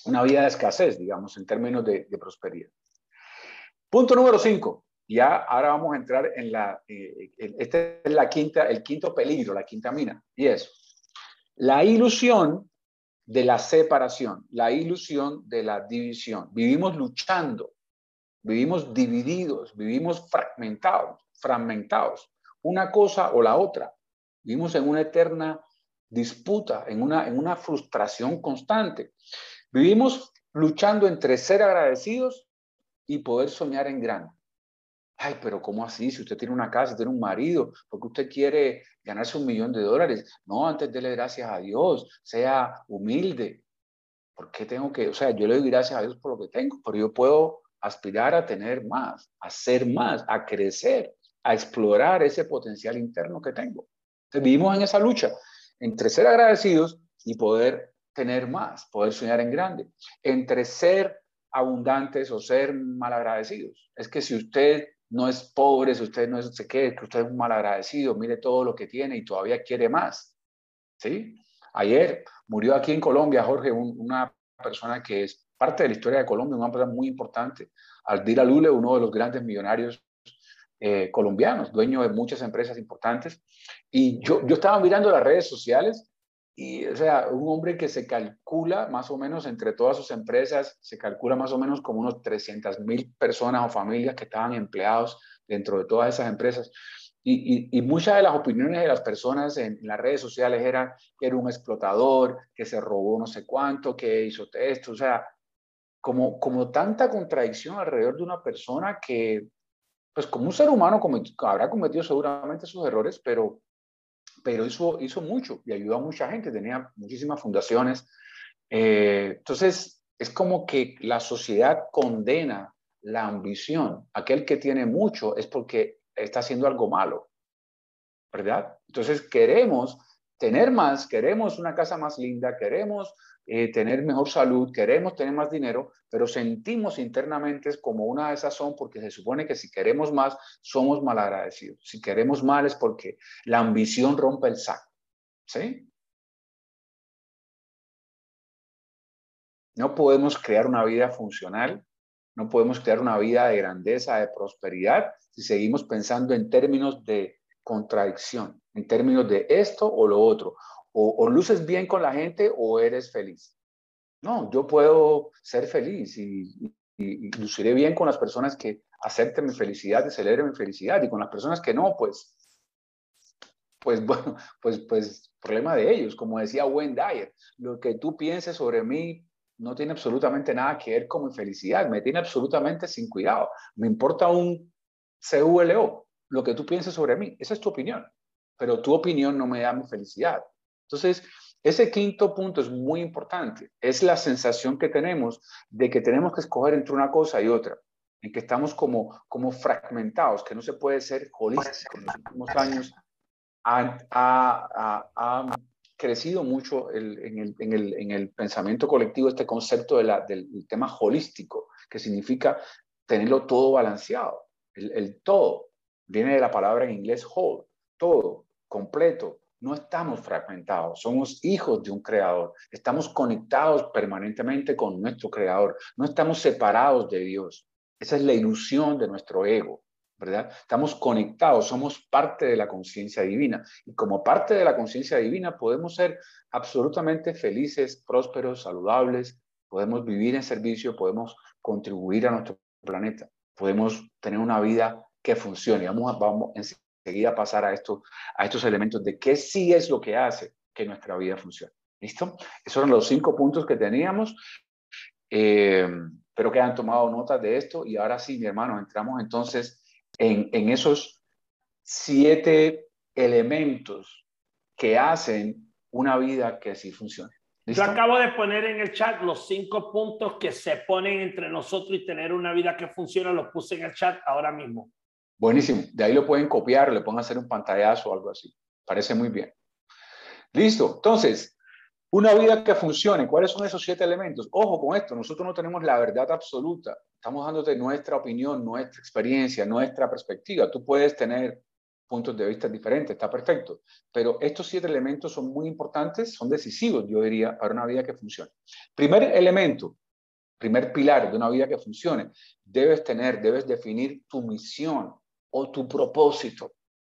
Speaker 4: Una vida de escasez, digamos, en términos de, prosperidad. Punto número cinco. Ya ahora vamos a entrar en la, eh, es la quinta, el quinto peligro, la quinta mina, y es la ilusión de la separación, la ilusión de la división. Vivimos luchando, vivimos divididos, vivimos fragmentados, fragmentados, una cosa o la otra. Vivimos en una eterna disputa, en una, en una frustración constante. Vivimos luchando entre ser agradecidos y poder soñar en grande. Ay, pero ¿cómo así? Si usted tiene una casa, tiene un marido, porque usted quiere ganarse un millón de dólares. No, antes dele gracias a Dios, sea humilde. ¿Por qué tengo que, o sea, yo le doy gracias a Dios por lo que tengo, pero yo puedo aspirar a tener más, a ser más, a crecer, a explorar ese potencial interno que tengo. Entonces, vivimos en esa lucha entre ser agradecidos y poder tener más, poder soñar en grande, entre ser abundantes o ser malagradecidos. Es que si usted no es pobre, si usted no es, sé qué, que usted es un malagradecido, mire todo lo que tiene y todavía quiere más. ¿Sí? Ayer murió aquí en Colombia, Jorge, una persona que es parte de la historia de Colombia, una persona muy importante, Aldira Lule, uno de los grandes millonarios eh, colombianos, dueño de muchas empresas importantes. Y yo, yo estaba mirando las redes sociales y, o sea, un hombre que se calcula más o menos entre todas sus empresas, se calcula más o menos como unos 300 mil personas o familias que estaban empleados dentro de todas esas empresas. Y, y, muchas de las opiniones de las personas en, las redes sociales eran que era un explotador, que se robó no sé cuánto, que hizo esto, o sea, como, como tanta contradicción alrededor de una persona que, pues como un ser humano habrá cometido seguramente sus errores, pero, pero hizo, hizo mucho y ayudó a mucha gente, tenía muchísimas fundaciones. Eh, entonces, es como que la sociedad condena la ambición. Aquel que tiene mucho es porque está haciendo algo malo, ¿verdad? Entonces queremos tener más, queremos una casa más linda, queremos eh, tener mejor salud, queremos tener más dinero, pero sentimos internamente como una de esas son porque se supone que si queremos más, somos malagradecidos. Si queremos mal es porque la ambición rompe el saco. ¿Sí? No podemos crear una vida funcional, no podemos crear una vida de grandeza, de prosperidad, si seguimos pensando en términos de contradicción, en términos de esto o lo otro. O, luces bien con la gente o eres feliz. No, yo puedo ser feliz y, luciré bien con las personas que acepten mi felicidad y celebren mi felicidad y con las personas que no, pues, pues bueno, pues, pues problema de ellos. Como decía Wayne Dyer, lo que tú pienses sobre mí no tiene absolutamente nada que ver con mi felicidad, me tiene absolutamente sin cuidado. Me importa un CULO, lo que tú pienses sobre mí, esa es tu opinión, pero tu opinión no me da mi felicidad. Entonces, ese quinto punto es muy importante, es la sensación que tenemos de que tenemos que escoger entre una cosa y otra, en que estamos como, como fragmentados, que no se puede ser holístico. En los últimos años ha, crecido mucho en, el, en, el, en, el, pensamiento colectivo este concepto de la, del tema holístico, que significa tenerlo todo balanceado. El, todo viene de la palabra en inglés whole, todo, completo. No estamos fragmentados, somos hijos de un creador, estamos conectados permanentemente con nuestro creador, no estamos separados de Dios. Esa es la ilusión de nuestro ego, ¿verdad? Estamos conectados, somos parte de la conciencia divina y como parte de la conciencia divina podemos ser absolutamente felices, prósperos, saludables, podemos vivir en servicio, podemos contribuir a nuestro planeta podemos tener una vida que funcione. Vamos, vamos enseguida pasar a, esto, a estos elementos de qué sí es lo que hace que nuestra vida funcione. ¿Listo? Esos eran los cinco puntos que teníamos. Eh, espero que hayan tomado nota de esto y ahora sí, mi hermano, entramos entonces en, en esos siete elementos que hacen una vida que sí funcione.
Speaker 2: Yo acabo de poner en el chat los cinco puntos que se ponen entre nosotros y tener una vida que funciona. Los puse en el chat ahora mismo.
Speaker 4: Buenísimo. De ahí lo pueden copiar, le pueden hacer un pantallazo o algo así. Parece muy bien. Listo. Entonces, una vida que funcione. ¿Cuáles son esos siete elementos? Ojo con esto. Nosotros no tenemos la verdad absoluta. Estamos dándote nuestra opinión, nuestra experiencia, nuestra perspectiva. Tú puedes tener puntos de vista diferentes, está perfecto. Pero estos siete elementos son muy importantes, son decisivos, yo diría, para una vida que funcione. Primer elemento, primer pilar de una vida que funcione, debes tener, debes definir tu misión o tu propósito.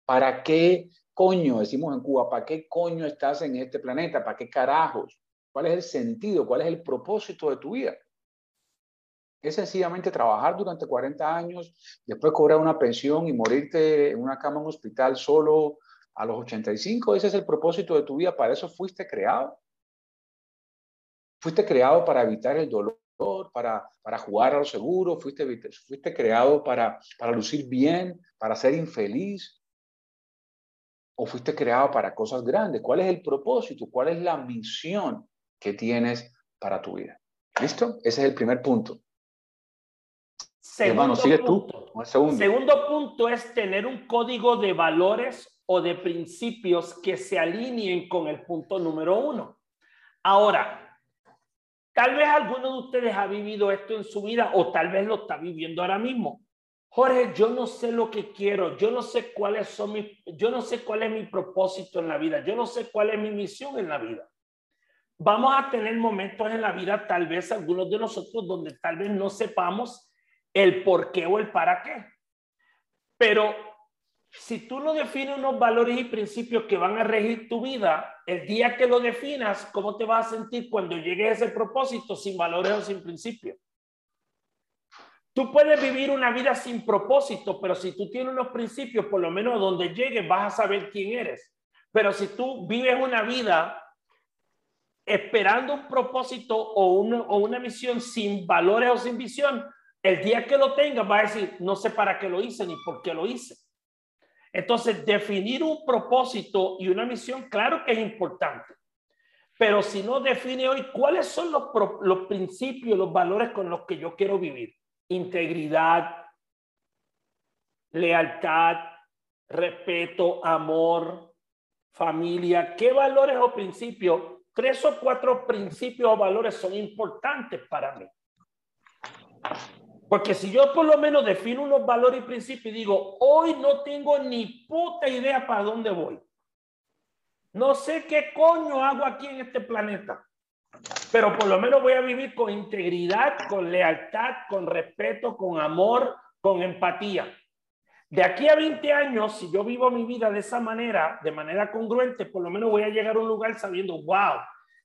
Speaker 4: ¿Para qué coño, decimos en Cuba, para qué coño estás en este planeta? ¿Para qué carajos? ¿Cuál es el sentido? ¿Cuál es el propósito de tu vida? es sencillamente trabajar durante 40 años, después cobrar una pensión y morirte en una cama en un hospital solo a los 85. Ese es el propósito de tu vida. Para eso fuiste creado. Fuiste creado para evitar el dolor, para, para jugar a lo seguro, fuiste, fuiste creado para, para lucir bien, para ser infeliz, o fuiste creado para cosas grandes. ¿Cuál es el propósito? ¿Cuál es la misión que tienes para tu vida? ¿Listo? Ese es el primer punto.
Speaker 2: Segundo punto. segundo. segundo punto es tener un código de valores o de principios que se alineen con el punto número uno. Ahora, Tal vez alguno de ustedes ha vivido esto en su vida o tal vez lo está viviendo ahora mismo. Jorge, yo no sé lo que quiero, yo no sé cuáles son mis, yo no sé cuál es mi propósito en la vida, yo no sé cuál es mi misión en la vida. Vamos a tener momentos en la vida, tal vez algunos de nosotros, donde tal vez no sepamos el por qué o el para qué. Pero si tú no defines unos valores y principios que van a regir tu vida, el día que lo definas, ¿cómo te vas a sentir cuando llegue a ese propósito sin valores o sin principios? Tú puedes vivir una vida sin propósito, pero si tú tienes unos principios, por lo menos donde llegues vas a saber quién eres. Pero si tú vives una vida esperando un propósito o una, misión sin valores o sin visión, el día que lo tengas vas a decir, no sé para qué lo hice ni por qué lo hice. Entonces, definir un propósito y una misión, claro que es importante. Pero si no define hoy cuáles son los, principios, los valores con los que yo quiero vivir. Integridad, lealtad, respeto, amor, familia. ¿Qué valores o principios? Tres o cuatro principios o valores son importantes para mí. Porque si yo por lo menos defino unos valores y principios y digo, hoy no tengo ni puta idea para dónde voy. No sé qué coño hago aquí en este planeta. Pero por lo menos voy a vivir con integridad, con lealtad, con respeto, con amor, con empatía. De aquí a 20 años, si yo vivo mi vida de esa manera, de manera congruente, por lo menos voy a llegar a un lugar sabiendo, wow,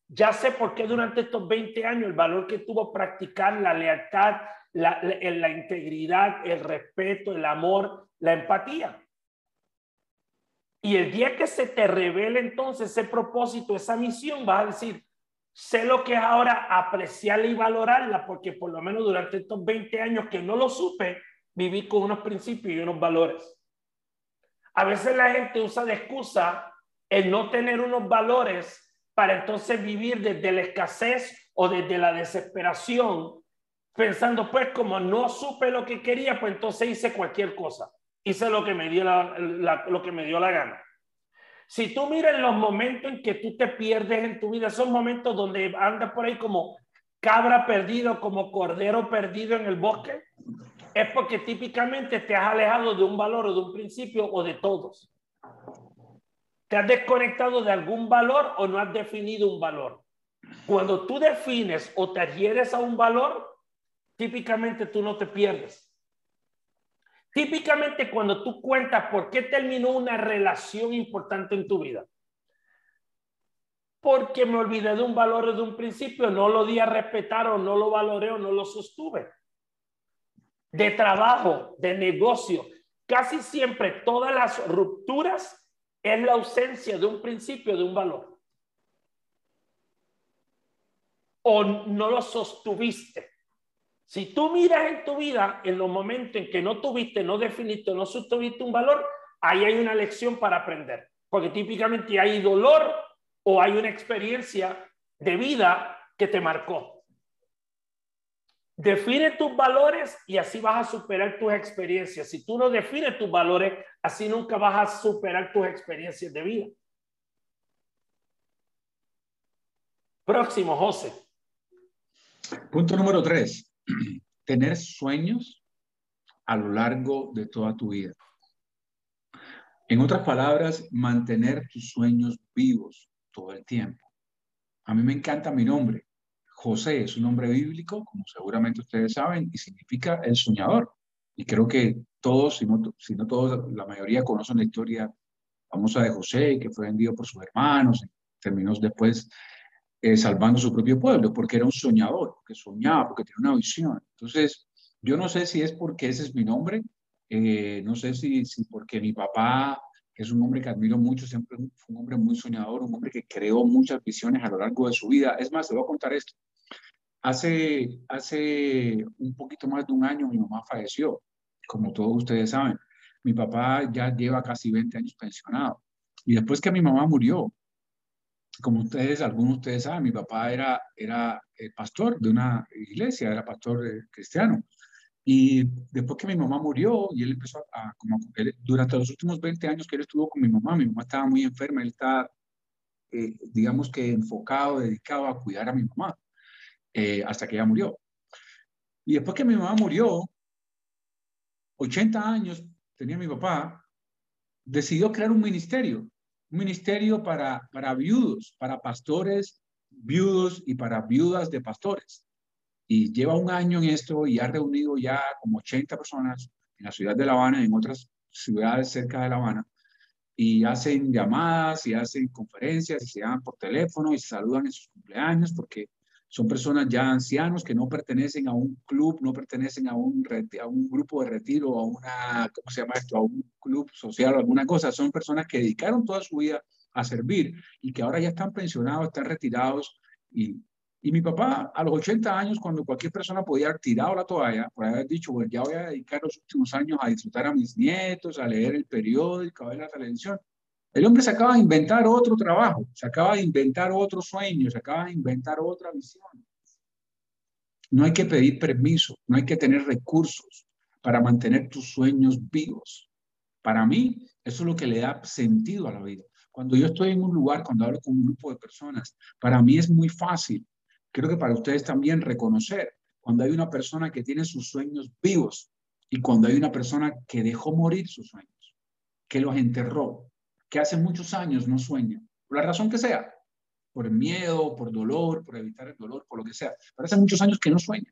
Speaker 2: ya sé por qué durante estos 20 años el valor que tuvo practicar la lealtad, la, integridad, el respeto, el amor, la empatía. Y el día que se te revele entonces ese propósito, esa misión, vas a decir, sé lo que es ahora apreciarla y valorarla, porque por lo menos durante estos 20 años que no lo supe, viví con unos principios y unos valores. A veces la gente usa de excusa el no tener unos valores para entonces vivir desde la escasez o desde la desesperación pensando, pues como no supe lo que quería, pues entonces hice cualquier cosa. Hice lo que me dio la, lo que me dio la gana. Si tú miras los momentos en que tú te pierdes en tu vida, son momentos donde andas por ahí como cabra perdido, como cordero perdido en el bosque, es porque típicamente te has alejado de un valor o de un principio o de todos. ¿Te has desconectado de algún valor o no has definido un valor? Cuando tú defines o te adhieres a un valor, típicamente tú no te pierdes. Típicamente cuando tú cuentas por qué terminó una relación importante en tu vida. Porque me olvidé de un valor o de un principio, no lo di a respetar o no lo valoré o no lo sostuve. De trabajo, de negocio. Casi siempre todas las rupturas es la ausencia de un principio, de un valor. O no lo sostuviste. Si tú miras en tu vida, en los momentos en que no tuviste, no definiste, no sostuviste un valor, ahí hay una lección para aprender. Porque típicamente hay dolor o hay una experiencia de vida que te marcó. Define tus valores y así vas a superar tus experiencias. Si tú no defines tus valores, así nunca vas a superar tus experiencias de vida. Próximo, José.
Speaker 4: Punto número tres tener sueños a lo largo de toda tu vida. En otras palabras, mantener tus sueños vivos todo el tiempo. A mí me encanta mi nombre. José es un nombre bíblico, como seguramente ustedes saben, y significa el soñador. Y creo que todos, si no, todos, la mayoría conocen la historia famosa de José, que fue vendido por sus hermanos, terminó después eh, salvando su propio pueblo, porque era un soñador, porque soñaba, porque tenía una visión. Entonces, yo no sé si es porque ese es mi nombre, eh, no sé si, si porque mi papá es un hombre que admiro mucho, siempre fue un hombre muy soñador, un hombre que creó muchas visiones a lo largo de su vida. Es más, te voy a contar esto. hace, hace un poquito más de un año mi mamá falleció, como todos ustedes saben. Mi papá ya lleva casi 20 años pensionado. Y después que mi mamá murió, como ustedes, algunos de ustedes saben, mi papá era, era el pastor de una iglesia, era pastor eh, cristiano. Y después que mi mamá murió y él empezó a, como, durante los últimos 20 años que él estuvo con mi mamá, mi mamá estaba muy enferma, él estaba, eh, digamos que enfocado, dedicado a cuidar a mi mamá, eh, hasta que ella murió. Y después que mi mamá murió, 80 años tenía mi papá, decidió crear un ministerio un ministerio para, para viudos, para pastores viudos y para viudas de pastores. Y lleva un año en esto y ha reunido ya como 80 personas en la ciudad de La Habana y en otras ciudades cerca de La Habana. Y hacen llamadas y hacen conferencias y se llaman por teléfono y se saludan en sus cumpleaños porque son personas ya ancianos que no pertenecen a un club, no pertenecen a un, a un grupo de retiro, a una, ¿cómo se llama esto? A un club social o alguna cosa. Son personas que dedicaron toda su vida a servir y que ahora ya están pensionados, están retirados. Y, y mi papá, a los 80 años, cuando cualquier persona podía haber tirado la toalla, por haber dicho, bueno, ya voy a dedicar los últimos años a disfrutar a mis nietos, a leer el periódico, a ver la televisión, el hombre se acaba de inventar otro trabajo, se acaba de inventar otro sueño, se acaba de inventar otra visión. No hay que pedir permiso, no hay que tener recursos para mantener tus sueños vivos. Para mí, eso es lo que le da sentido a la vida. Cuando yo estoy en un lugar, cuando hablo con un grupo de personas, para mí es muy fácil, creo que para ustedes también, reconocer cuando hay una persona que tiene sus sueños vivos y cuando hay una persona que dejó morir sus sueños, que los enterró, que hace muchos años no sueña, por la razón que sea, por miedo, por dolor, por evitar el dolor, por lo que sea, pero hace muchos años que no sueña,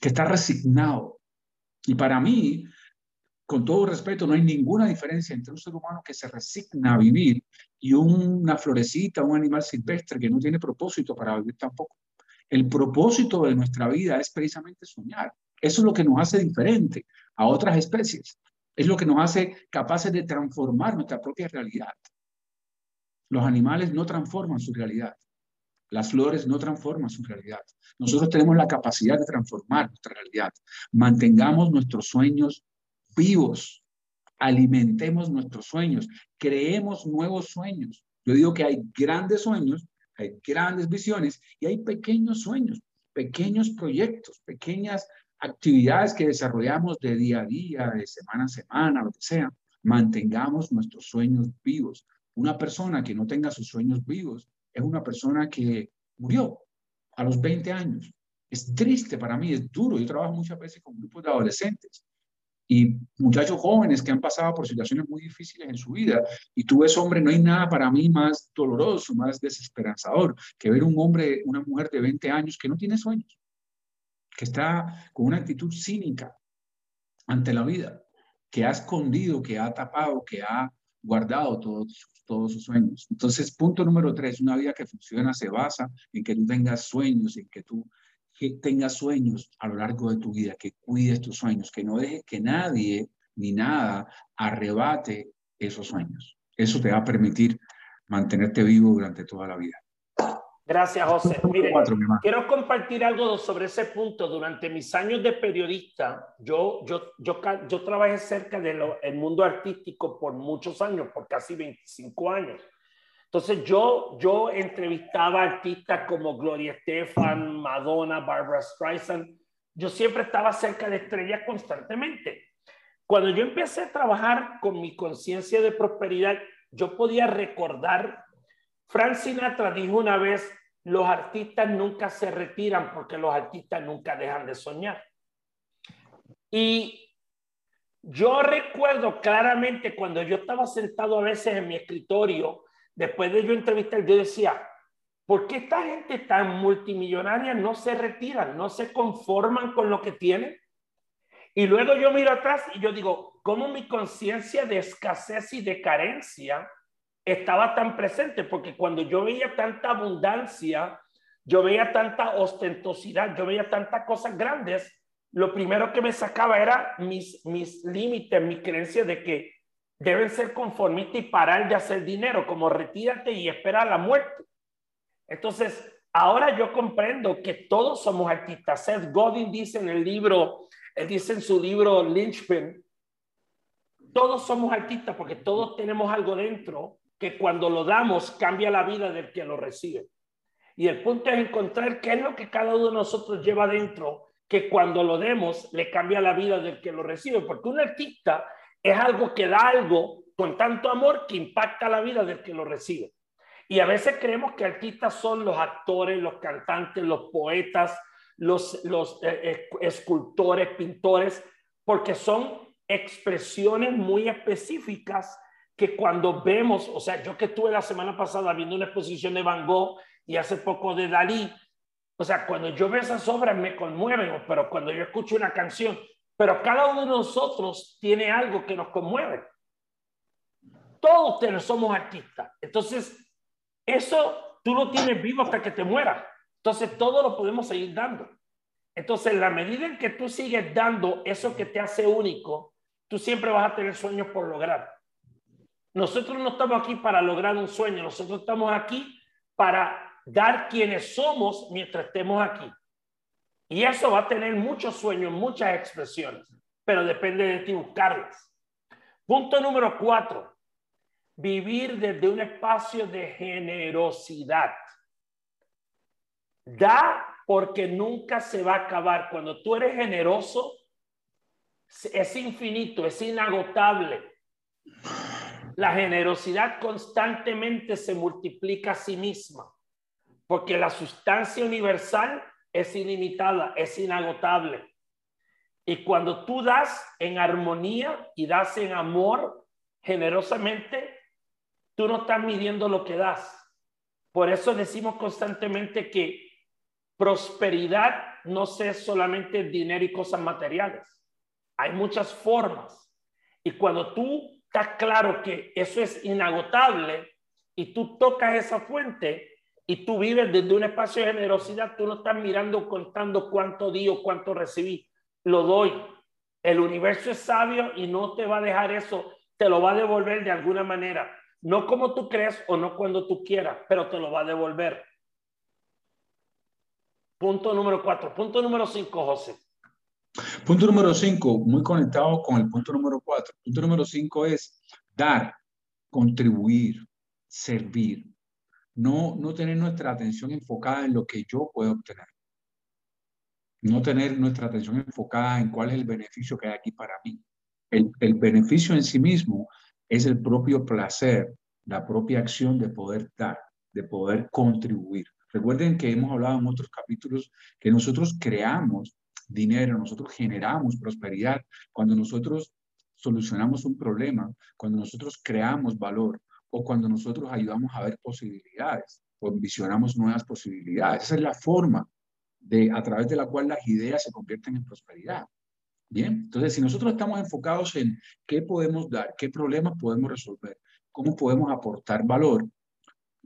Speaker 4: que está resignado. Y para mí, con todo respeto, no hay ninguna diferencia entre un ser humano que se resigna a vivir y una florecita, un animal silvestre que no tiene propósito para vivir tampoco. El propósito de nuestra vida es precisamente soñar. Eso es lo que nos hace diferente a otras especies. Es lo que nos hace capaces de transformar nuestra propia realidad. Los animales no transforman su realidad. Las flores no transforman su realidad. Nosotros tenemos la capacidad de transformar nuestra realidad. Mantengamos nuestros sueños vivos. Alimentemos nuestros sueños. Creemos nuevos sueños. Yo digo que hay grandes sueños, hay grandes visiones y hay pequeños sueños, pequeños proyectos, pequeñas actividades que desarrollamos de día a día, de semana a semana, lo que sea, mantengamos nuestros sueños vivos. Una persona que no tenga sus sueños vivos es una persona que murió a los 20 años. Es triste para mí, es duro. Yo trabajo muchas veces con grupos de adolescentes y muchachos jóvenes que han pasado por situaciones muy difíciles en su vida. Y tú ves, hombre, no hay nada para mí más doloroso, más desesperanzador que ver un hombre, una mujer de 20 años que no tiene sueños que está con una actitud cínica ante la vida, que ha escondido, que ha tapado, que ha guardado todos, todos sus sueños. Entonces, punto número tres, una vida que funciona se basa en que tú tengas sueños, en que tú tengas sueños a lo largo de tu vida, que cuides tus sueños, que no dejes que nadie ni nada arrebate esos sueños. Eso te va a permitir mantenerte vivo durante toda la vida.
Speaker 2: Gracias, José. Mire, quiero compartir algo sobre ese punto. Durante mis años de periodista, yo, yo, yo, yo trabajé cerca del mundo artístico por muchos años, por casi 25 años. Entonces yo, yo entrevistaba artistas como Gloria Estefan, Madonna, Barbara Streisand. Yo siempre estaba cerca de estrellas constantemente. Cuando yo empecé a trabajar con mi conciencia de prosperidad, yo podía recordar Frank Sinatra dijo una vez, los artistas nunca se retiran porque los artistas nunca dejan de soñar. Y yo recuerdo claramente cuando yo estaba sentado a veces en mi escritorio, después de yo entrevistar, yo decía, ¿por qué esta gente tan multimillonaria no se retiran, no se conforman con lo que tienen? Y luego yo miro atrás y yo digo, ¿cómo mi conciencia de escasez y de carencia estaba tan presente, porque cuando yo veía tanta abundancia, yo veía tanta ostentosidad, yo veía tantas cosas grandes, lo primero que me sacaba era mis, mis límites, mi creencia de que deben ser conformistas y parar de hacer dinero, como retírate y espera la muerte. Entonces, ahora yo comprendo que todos somos artistas. Seth Godin dice en el libro, él dice en su libro Lynchpin, todos somos artistas porque todos tenemos algo dentro que cuando lo damos cambia la vida del que lo recibe. Y el punto es encontrar qué es lo que cada uno de nosotros lleva dentro, que cuando lo demos le cambia la vida del que lo recibe. Porque un artista es algo que da algo con tanto amor que impacta la vida del que lo recibe. Y a veces creemos que artistas son los actores, los cantantes, los poetas, los, los eh, eh, escultores, pintores, porque son expresiones muy específicas que cuando vemos, o sea, yo que estuve la semana pasada viendo una exposición de Van Gogh y hace poco de Dalí, o sea, cuando yo veo esas obras me conmueven, pero cuando yo escucho una canción, pero cada uno de nosotros tiene algo que nos conmueve. Todos somos artistas. Entonces, eso tú lo tienes vivo hasta que te mueras. Entonces, todo lo podemos seguir dando. Entonces, la medida en que tú sigues dando eso que te hace único, tú siempre vas a tener sueños por lograr. Nosotros no estamos aquí para lograr un sueño, nosotros estamos aquí para dar quienes somos mientras estemos aquí. Y eso va a tener muchos sueños, muchas expresiones, pero depende de ti buscarlas. Punto número cuatro, vivir desde un espacio de generosidad. Da porque nunca se va a acabar. Cuando tú eres generoso, es infinito, es inagotable. La generosidad constantemente se multiplica a sí misma, porque la sustancia universal es ilimitada, es inagotable. Y cuando tú das en armonía y das en amor generosamente, tú no estás midiendo lo que das. Por eso decimos constantemente que prosperidad no es solamente dinero y cosas materiales. Hay muchas formas. Y cuando tú está claro que eso es inagotable y tú tocas esa fuente y tú vives desde un espacio de generosidad, tú no estás mirando, contando cuánto di o cuánto recibí. Lo doy. El universo es sabio y no te va a dejar eso, te lo va a devolver de alguna manera. No como tú crees o no cuando tú quieras, pero te lo va a devolver. Punto número cuatro. Punto número cinco, José.
Speaker 4: Punto número cinco, muy conectado con el punto número cuatro. Punto número cinco es dar, contribuir, servir. No, no tener nuestra atención enfocada en lo que yo puedo obtener. No tener nuestra atención enfocada en cuál es el beneficio que hay aquí para mí. El, el beneficio en sí mismo es el propio placer, la propia acción de poder dar, de poder contribuir. Recuerden que hemos hablado en otros capítulos que nosotros creamos dinero, nosotros generamos prosperidad, cuando nosotros solucionamos un problema, cuando nosotros creamos valor o cuando nosotros ayudamos a ver posibilidades o visionamos nuevas posibilidades. Esa es la forma de, a través de la cual las ideas se convierten en prosperidad. Bien, entonces si nosotros estamos enfocados en qué podemos dar, qué problemas podemos resolver, cómo podemos aportar valor,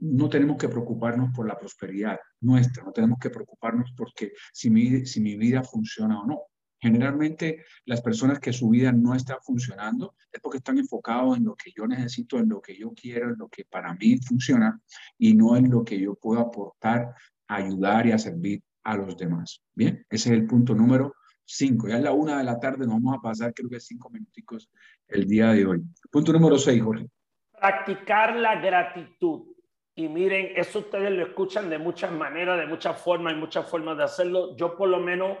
Speaker 4: no tenemos que preocuparnos por la prosperidad nuestra, no tenemos que preocuparnos porque si mi, si mi vida funciona o no. Generalmente las personas que su vida no está funcionando es porque están enfocados en lo que yo necesito, en lo que yo quiero, en lo que para mí funciona y no en lo que yo puedo aportar, ayudar y servir a los demás. Bien, ese es el punto número cinco. Ya es la una de la tarde, nos vamos a pasar creo que cinco minuticos el día de hoy. Punto número seis, Jorge.
Speaker 2: Practicar la gratitud. Y miren, eso ustedes lo escuchan de muchas maneras, de muchas formas, y muchas formas de hacerlo. Yo por lo menos,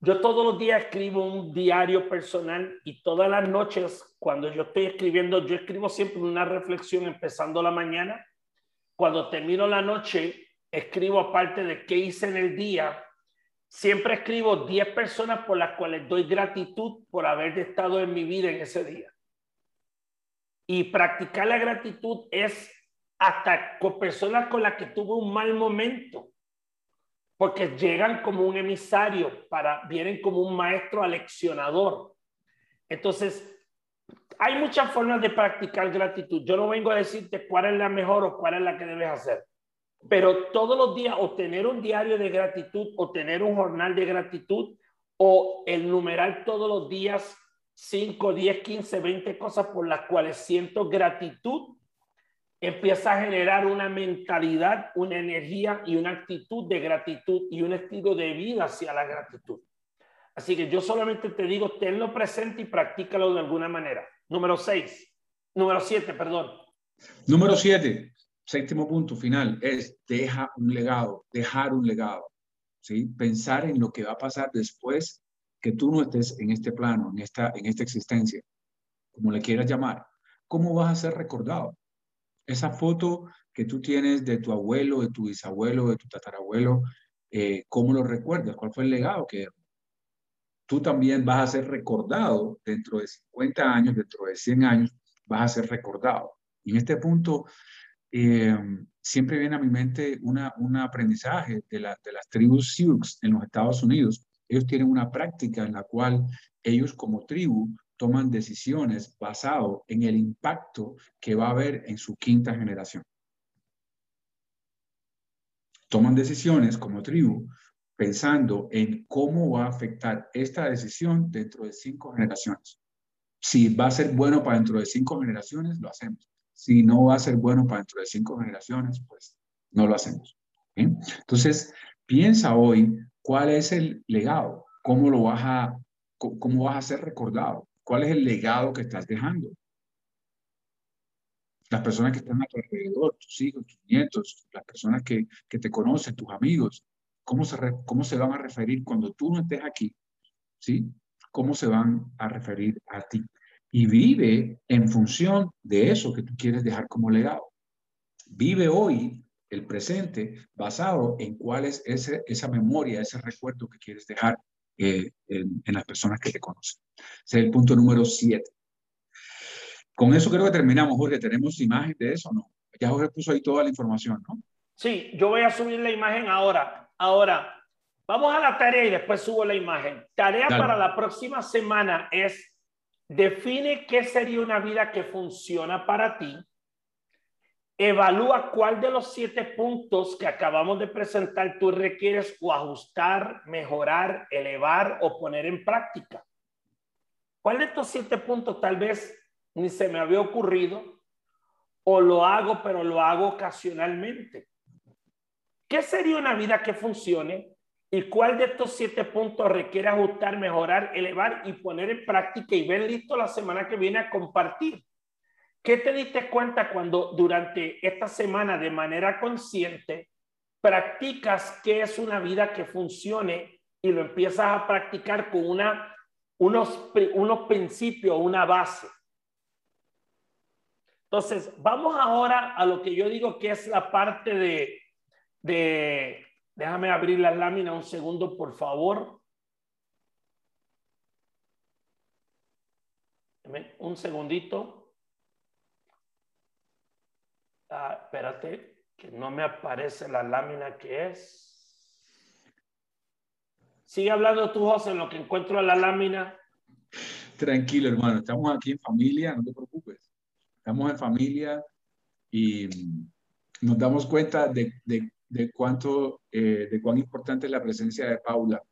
Speaker 2: yo todos los días escribo un diario personal y todas las noches cuando yo estoy escribiendo, yo escribo siempre una reflexión empezando la mañana. Cuando termino la noche, escribo aparte de qué hice en el día. Siempre escribo 10 personas por las cuales doy gratitud por haber estado en mi vida en ese día. Y practicar la gratitud es hasta con personas con las que tuve un mal momento, porque llegan como un emisario, para, vienen como un maestro aleccionador. Entonces, hay muchas formas de practicar gratitud. Yo no vengo a decirte cuál es la mejor o cuál es la que debes hacer, pero todos los días o tener un diario de gratitud o tener un jornal de gratitud o el numeral todos los días 5, 10, 15, 20 cosas por las cuales siento gratitud empieza a generar una mentalidad, una energía y una actitud de gratitud y un estilo de vida hacia la gratitud. Así que yo solamente te digo, tenlo presente y practícalo de alguna manera. Número seis, número siete, perdón.
Speaker 4: Número siete, séptimo punto final, es deja un legado, dejar un legado. ¿sí? Pensar en lo que va a pasar después que tú no estés en este plano, en esta, en esta existencia, como le quieras llamar. ¿Cómo vas a ser recordado? Esa foto que tú tienes de tu abuelo, de tu bisabuelo, de tu tatarabuelo, eh, ¿cómo lo recuerdas? ¿Cuál fue el legado que tú también vas a ser recordado dentro de 50 años, dentro de 100 años, vas a ser recordado. Y en este punto, eh, siempre viene a mi mente un aprendizaje de, de las tribus Sioux en los Estados Unidos. Ellos tienen una práctica en la cual ellos como tribu toman decisiones basado en el impacto que va a haber en su quinta generación. Toman decisiones como tribu pensando en cómo va a afectar esta decisión dentro de cinco generaciones. Si va a ser bueno para dentro de cinco generaciones, lo hacemos. Si no va a ser bueno para dentro de cinco generaciones, pues no lo hacemos. Entonces, piensa hoy cuál es el legado, cómo lo vas a, cómo vas a ser recordado, cuál es el legado que estás dejando. Las personas que están a tu alrededor, tus hijos, tus nietos, las personas que, te conocen, tus amigos, ¿Cómo se, ¿Cómo se van a referir cuando tú no estés aquí? ¿Sí? ¿Cómo se van a referir a ti? Y vive en función de eso que tú quieres dejar como legado. Vive hoy el presente basado en cuál es esa memoria, ese recuerdo que quieres dejar eh, en, en, las personas que te conocen. Ese es el punto número siete. Con eso creo que terminamos, Jorge. ¿Tenemos imagen de eso o no? Ya Jorge puso ahí toda la información, ¿no?
Speaker 2: Sí, yo voy a subir la imagen ahora. Ahora, vamos a la tarea y después subo la imagen. Tarea para la próxima semana es define qué sería una vida que funciona para ti. Evalúa cuál de los siete puntos que acabamos de presentar tú requieres o ajustar, mejorar, elevar o poner en práctica. ¿Cuál de estos siete puntos tal vez ni se me había ocurrido o lo hago, pero lo hago ocasionalmente? ¿Qué sería una vida que funcione? ¿Y cuál de estos siete puntos requiere ajustar, mejorar, elevar y poner en práctica y ver listo la semana que viene a compartir? ¿Qué te diste cuenta cuando durante esta semana de manera consciente practicas qué es una vida que funcione y lo empiezas a practicar con una, unos, unos principios, una base? Entonces, vamos ahora a lo que yo digo que es la parte de, de, déjame abrir la lámina un segundo, por favor. Un segundito. Ah, espérate, que no me aparece la lámina que es. Sigue hablando tú, José, en lo que encuentro la lámina.
Speaker 4: Tranquilo, hermano. Estamos aquí en familia, no te preocupes. Estamos en familia y nos damos cuenta de, de de cuánto, eh, de cuán importante es la presencia de Paula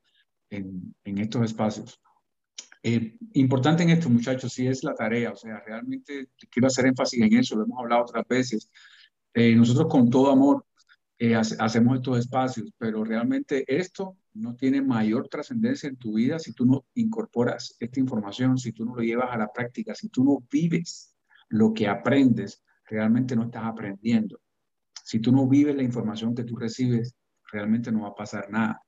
Speaker 4: en, en estos espacios. Eh, importante en esto, muchachos, sí es la tarea, o sea, realmente quiero hacer énfasis en eso, lo hemos hablado otras veces. Eh, nosotros con todo amor hacemos estos espacios, pero realmente esto no tiene mayor trascendencia en tu vida si tú no incorporas esta información, si tú no lo llevas a la práctica, si tú no vives lo que aprendes, realmente no estás aprendiendo. Si tú no vives la información que tú recibes, realmente no va a pasar nada.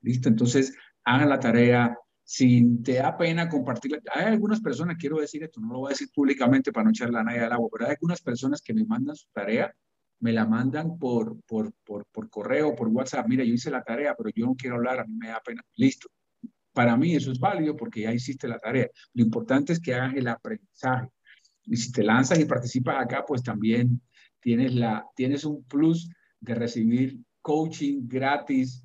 Speaker 4: ¿Listo? Entonces, hagan la tarea. Si te da pena compartirla, hay algunas personas, quiero decir esto, no lo voy a decir públicamente para no echarle a nadie al agua, pero hay algunas personas que me mandan su tarea, me la mandan por, por, por, por correo, por WhatsApp. Mira, yo hice la tarea, pero yo no quiero hablar, a mí me da pena. Listo. Para mí eso es válido porque ya hiciste la tarea. Lo importante es que hagas el aprendizaje. Y si te lanzas y participas acá, pues también tienes, la, tienes un plus de recibir coaching gratis,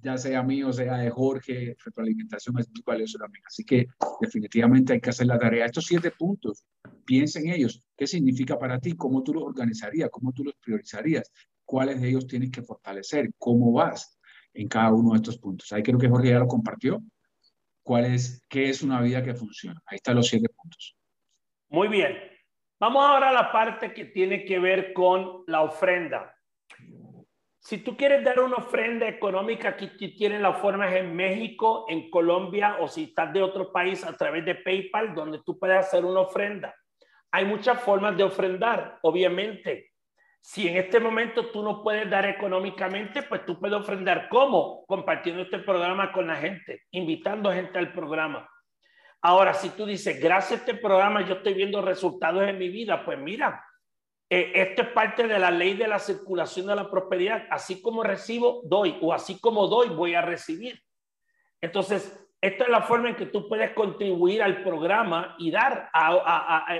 Speaker 4: ya sea mío, sea de Jorge, retroalimentación es muy valioso también. Así que definitivamente hay que hacer la tarea. Estos siete puntos, piensa en ellos. ¿Qué significa para ti? ¿Cómo tú los organizarías? ¿Cómo tú los priorizarías? ¿Cuáles de ellos tienes que fortalecer? ¿Cómo vas en cada uno de estos puntos? Ahí creo que Jorge ya lo compartió. ¿Cuál es, qué es una vida que funciona? Ahí están los siete puntos.
Speaker 2: Muy bien. Vamos ahora a la parte que tiene que ver con la ofrenda. Si tú quieres dar una ofrenda económica, aquí tienen las formas en México, en Colombia o si estás de otro país a través de PayPal, donde tú puedes hacer una ofrenda. Hay muchas formas de ofrendar, obviamente. Si en este momento tú no puedes dar económicamente, pues tú puedes ofrendar. ¿Cómo? Compartiendo este programa con la gente, invitando gente al programa. Ahora, si tú dices, gracias a este programa yo estoy viendo resultados en mi vida, pues mira, eh, esto es parte de la ley de la circulación de la prosperidad. Así como recibo, doy, o así como doy, voy a recibir. Entonces, esta es la forma en que tú puedes contribuir al programa y dar,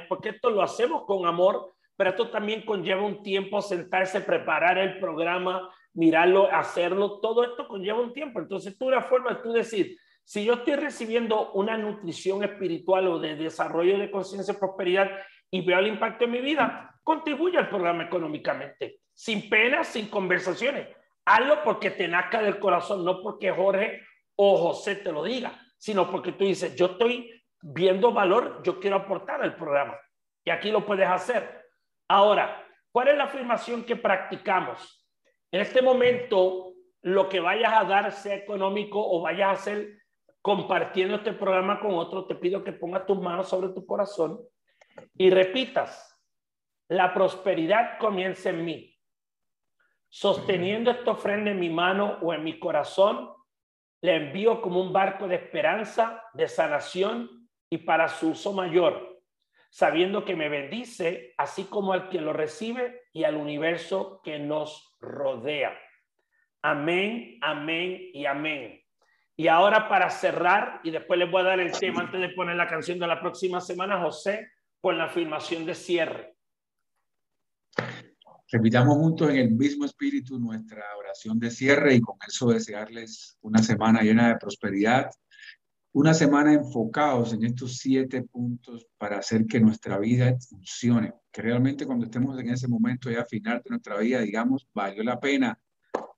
Speaker 2: porque esto lo hacemos con amor, pero esto también conlleva un tiempo sentarse, preparar el programa, mirarlo, hacerlo, todo esto conlleva un tiempo. Entonces, tú una forma de tú decir, si yo estoy recibiendo una nutrición espiritual o de desarrollo de conciencia y prosperidad y veo el impacto en mi vida, contribuye al programa económicamente, sin penas, sin conversaciones. Hazlo porque te nazca del corazón, no porque Jorge o José te lo diga, sino porque tú dices, yo estoy viendo valor, yo quiero aportar al programa. Y aquí lo puedes hacer. Ahora, ¿cuál es la afirmación que practicamos? En este momento, lo que vayas a dar, sea económico o vayas a hacer compartiendo este programa con otros, te pido que pongas tus manos sobre tu corazón y repitas, la prosperidad comienza en mí. Sosteniendo esta ofrenda en mi mano o en mi corazón, le envío como un barco de esperanza, de sanación y para su uso mayor, sabiendo que me bendice, así como al que lo recibe y al universo que nos rodea. Amén, amén y amén. Y ahora para cerrar, y después les voy a dar el tema antes de poner la canción de la próxima semana, José, con la afirmación de cierre.
Speaker 4: Repitamos juntos en el mismo espíritu nuestra oración de cierre y con eso desearles una semana llena de prosperidad, una semana enfocados en estos siete puntos para hacer que nuestra vida funcione, que realmente cuando estemos en ese momento ya final de nuestra vida, digamos, valió la pena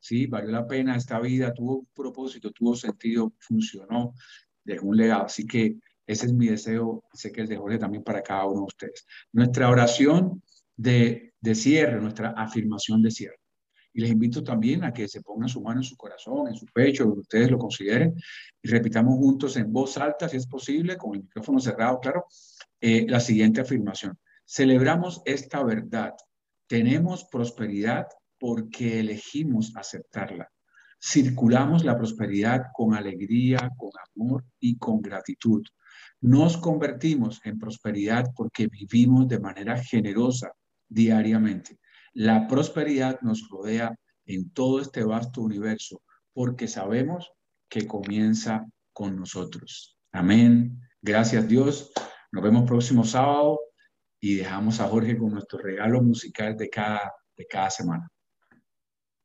Speaker 4: sí, valió la pena esta vida, tuvo un propósito, tuvo sentido, funcionó, dejó un legado. Así que ese es mi deseo, sé que el de Jorge también para cada uno de ustedes. Nuestra oración de, de cierre, nuestra afirmación de cierre. Y les invito también a que se pongan su mano en su corazón, en su pecho, donde ustedes lo consideren, y repitamos juntos en voz alta, si es posible, con el micrófono cerrado, claro, eh, la siguiente afirmación. Celebramos esta verdad. Tenemos prosperidad porque elegimos aceptarla. Circulamos la prosperidad con alegría, con amor y con gratitud. Nos convertimos en prosperidad porque vivimos de manera generosa diariamente. La prosperidad nos rodea en todo este vasto universo porque sabemos que comienza con nosotros. Amén. Gracias Dios. Nos vemos próximo sábado y dejamos a Jorge con nuestro regalo musical de cada, de cada semana.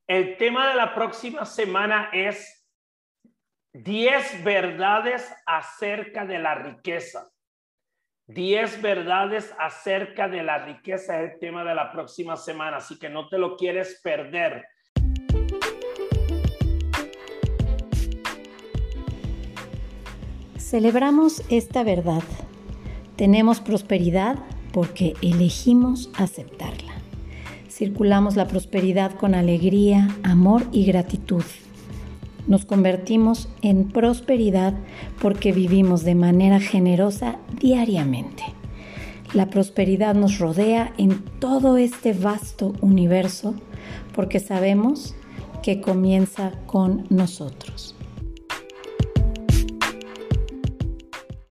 Speaker 2: El tema de la próxima semana es 10 verdades acerca de la riqueza. 10 verdades acerca de la riqueza es el tema de la próxima semana, así que no te lo quieres perder.
Speaker 1: Celebramos esta verdad. Tenemos prosperidad porque elegimos aceptarla. Circulamos la prosperidad con alegría, amor y gratitud. Nos convertimos en prosperidad porque vivimos de manera generosa diariamente. La prosperidad nos rodea en todo este vasto universo porque sabemos que comienza con nosotros.